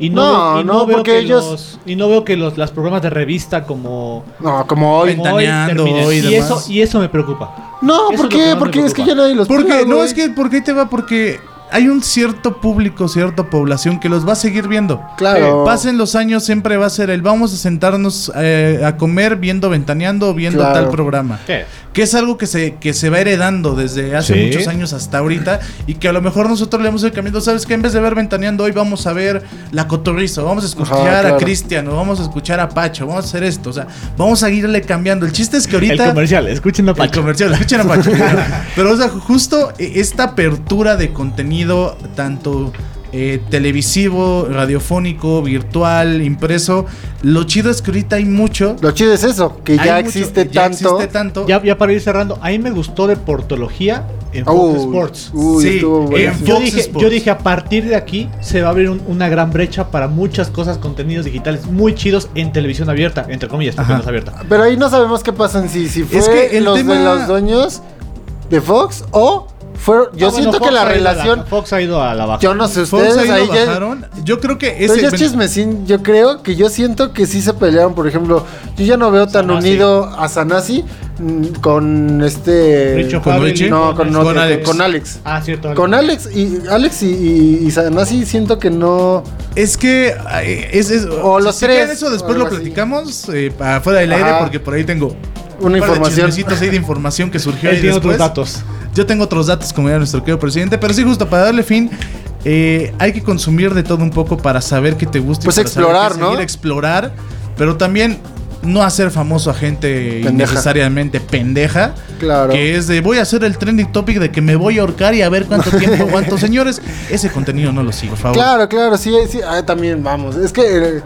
y no, No, veo- y no, veo porque que ellos- los- y no veo que los las programas de revista como No, como hoy. como hoy y demás. eso y eso me preocupa No, Eso ¿por es qué? me Porque es que ya nadie los Porque no es que porque ahí te va porque hay un cierto público, cierta población que los va a seguir viendo. Claro. Eh, pasen los años siempre va a ser el vamos a sentarnos eh, a comer viendo ventaneando o viendo Claro. tal programa. ¿Qué? Que es algo que se, que se va heredando desde hace Sí. muchos años hasta ahorita y que a lo mejor nosotros le hemos ido cambiando. ¿Sabes que En vez de ver ventaneando hoy vamos a ver La Cotorriza, vamos a escuchar Ajá, claro. a Cristian, o vamos a escuchar a Pacho, vamos a hacer esto. O sea, vamos a irle cambiando. El chiste es que ahorita... el comercial escuchen a El Pacho comercial, escuchen a Pacho. Pero, o sea, justo eh, esta apertura de contenido, tanto eh, televisivo, radiofónico, virtual, impreso. Lo chido es que ahorita hay mucho. Lo chido es eso, que ya mucho- existe ya tanto. existe tanto. Ya, ya para ir cerrando, a mí me gustó deportología en Fox Sports. uy, Sí, estuvo en buenísimo. Yo Fox dije, Sports. yo dije, a partir de aquí se va a abrir un- una gran brecha para muchas cosas, contenidos digitales muy chidos en televisión abierta, entre comillas, porque no es abierta. Pero ahí no sabemos qué pasa en sí. Si fue Es que el los tema- de los dueños de Fox o fueron. Yo Ah, bueno, siento que Fox la ha ido relación. Fox ha ido a la baja. Yo no sé Fox ustedes, ahí ahí lo ya. bajaron. Yo creo que Pero ese ya es chismecín, yo creo que yo siento que sí se pelearon, por ejemplo, yo ya no veo tan Sanasi. unido a Sanasi mm, con este Richo ¿Con Richie? no, con, Alex. con Alex. Ah, cierto. Con Alex y Alex y, y, y Sanasi siento que no Es que eh, es, es- O los si tres, eso después lo platicamos eh, afuera del aire porque por ahí tengo una un par de información. chismecitos ahí de información que surgió Él ahí tiene otros datos. Yo tengo otros datos como ya nuestro querido presidente, pero sí justo para darle fin eh, hay que consumir de todo un poco para saber qué te gusta. y Pues para saber explorar, qué ¿no? seguir, explorar, pero también no hacer famoso a gente Pendeja. innecesariamente pendeja. Claro. Que es de voy a hacer el trending topic de que me voy a ahorcar y a ver cuánto tiempo aguanto. Señores, ese contenido no lo sigo, por favor. Claro, claro, sí, sí, ah, también vamos. Es que eh,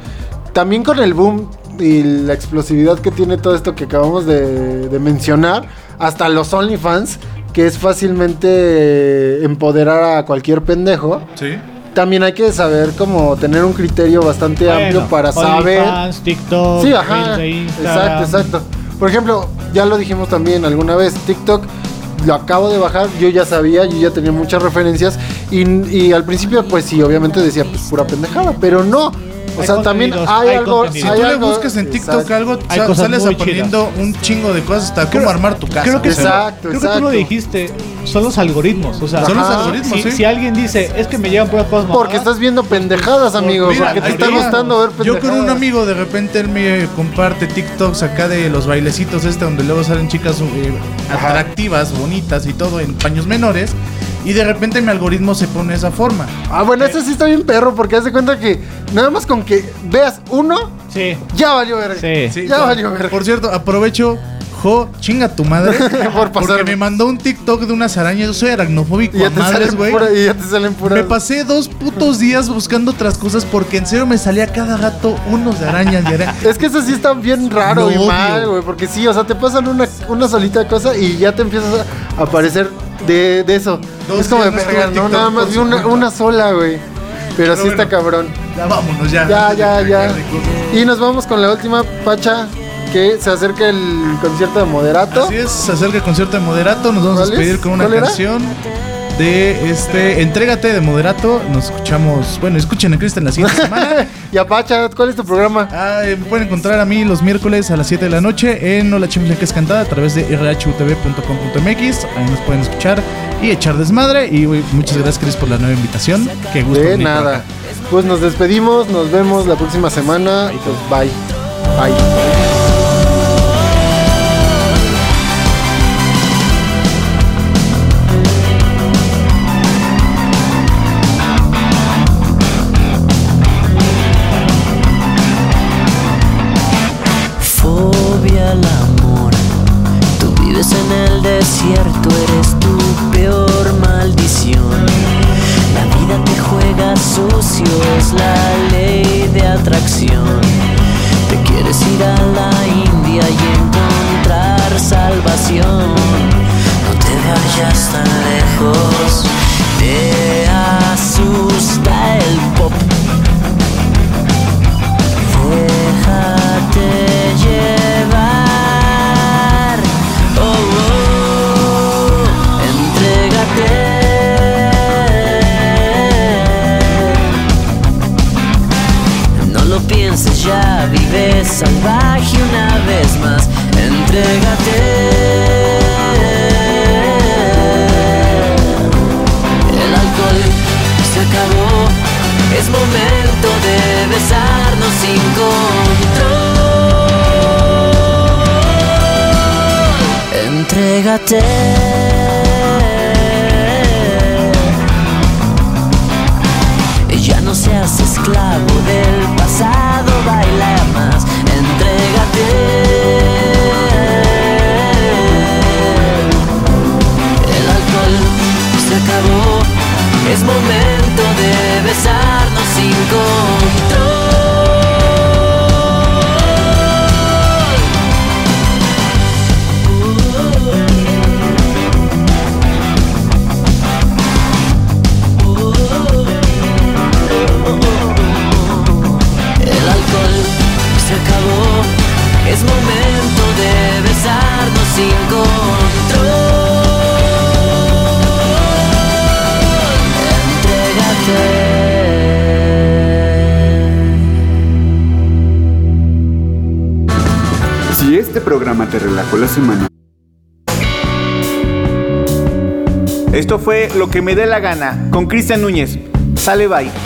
también con el boom y la explosividad que tiene todo esto que acabamos de, de mencionar, hasta los OnlyFans, que es fácilmente empoderar a cualquier pendejo, Sí. también hay que saber como tener un criterio bastante Bueno, amplio para saber. OnlyFans, TikTok, Sí, Reels ajá. de Instagram. Exacto, exacto. Por ejemplo, ya lo dijimos también alguna vez, TikTok lo acabo de bajar, yo ya sabía, yo ya tenía muchas referencias y, y al principio pues sí, obviamente decía pues pura pendejada, pero no. O sea, también hay, hay algo... Si hay tú le buscas en TikTok Exacto. algo, Hay sales aprendiendo un chingo de cosas hasta cómo armar tu casa. Creo que, o sea, Exacto, creo que tú lo exacto. dijiste, son los algoritmos. O sea, Son los algoritmos, si, sí. si alguien dice, es que me llegan puras cosas Porque mamadas", estás viendo pendejadas, amigo, Mira, porque te está gustando ver Yo pendejadas. con un amigo de repente él me comparte TikToks acá de los bailecitos este donde luego salen chicas eh, atractivas, bonitas y todo en paños menores y de repente mi algoritmo se pone de esa forma. Ah, bueno, eso sí está bien perro, porque haz de cuenta que nada más con que veas uno, Sí, ya valió ver. sí. Sí, Ya por, valió verga. por cierto, aprovecho Chinga tu madre. Por porque me mandó un TikTok de unas arañas. Yo soy aracnofóbico Y ya a te madres, salen güey. pura- y ya te salen puras. Me pasé dos putos días buscando otras cosas porque en serio me salía cada rato unos de arañas y arañas. Es que eso sí está bien raro Lo y mal, güey. Porque sí, o sea, te pasan una, una solita cosa y ya te empiezas a aparecer de, de eso. Dos es como de días no nada más vi una, sola, güey. Pero, sí está cabrón. Ya vámonos, ya. Ya, ya, ya. Y nos vamos con la última pacha que se acerca el concierto de Moderato. Así es, se acerca el concierto de Moderato. Nos vamos a despedir con una canción de este Entrégate de Moderato. Nos escuchamos, bueno, escuchen a Cristian la siguiente semana. Y a Pacha, ¿cuál es tu programa? Ah, eh, me pueden encontrar a mí los miércoles a las 7 de la noche en Hola Chimple que es cantada a través de rhutv.com.mx. Ahí nos pueden escuchar y echar desmadre. Y muchas gracias, Chris, por la nueva invitación. Qué gusto. De nada. Pues nos despedimos, nos vemos la próxima semana. Pues bye. Bye. Sucio, es la ley de atracción. Te quieres ir a la India y encontrar salvación. No te vayas tan lejos, te Entrégate. La semana. Esto fue Lo que me dé la gana con Cristian Núñez. Sale bye.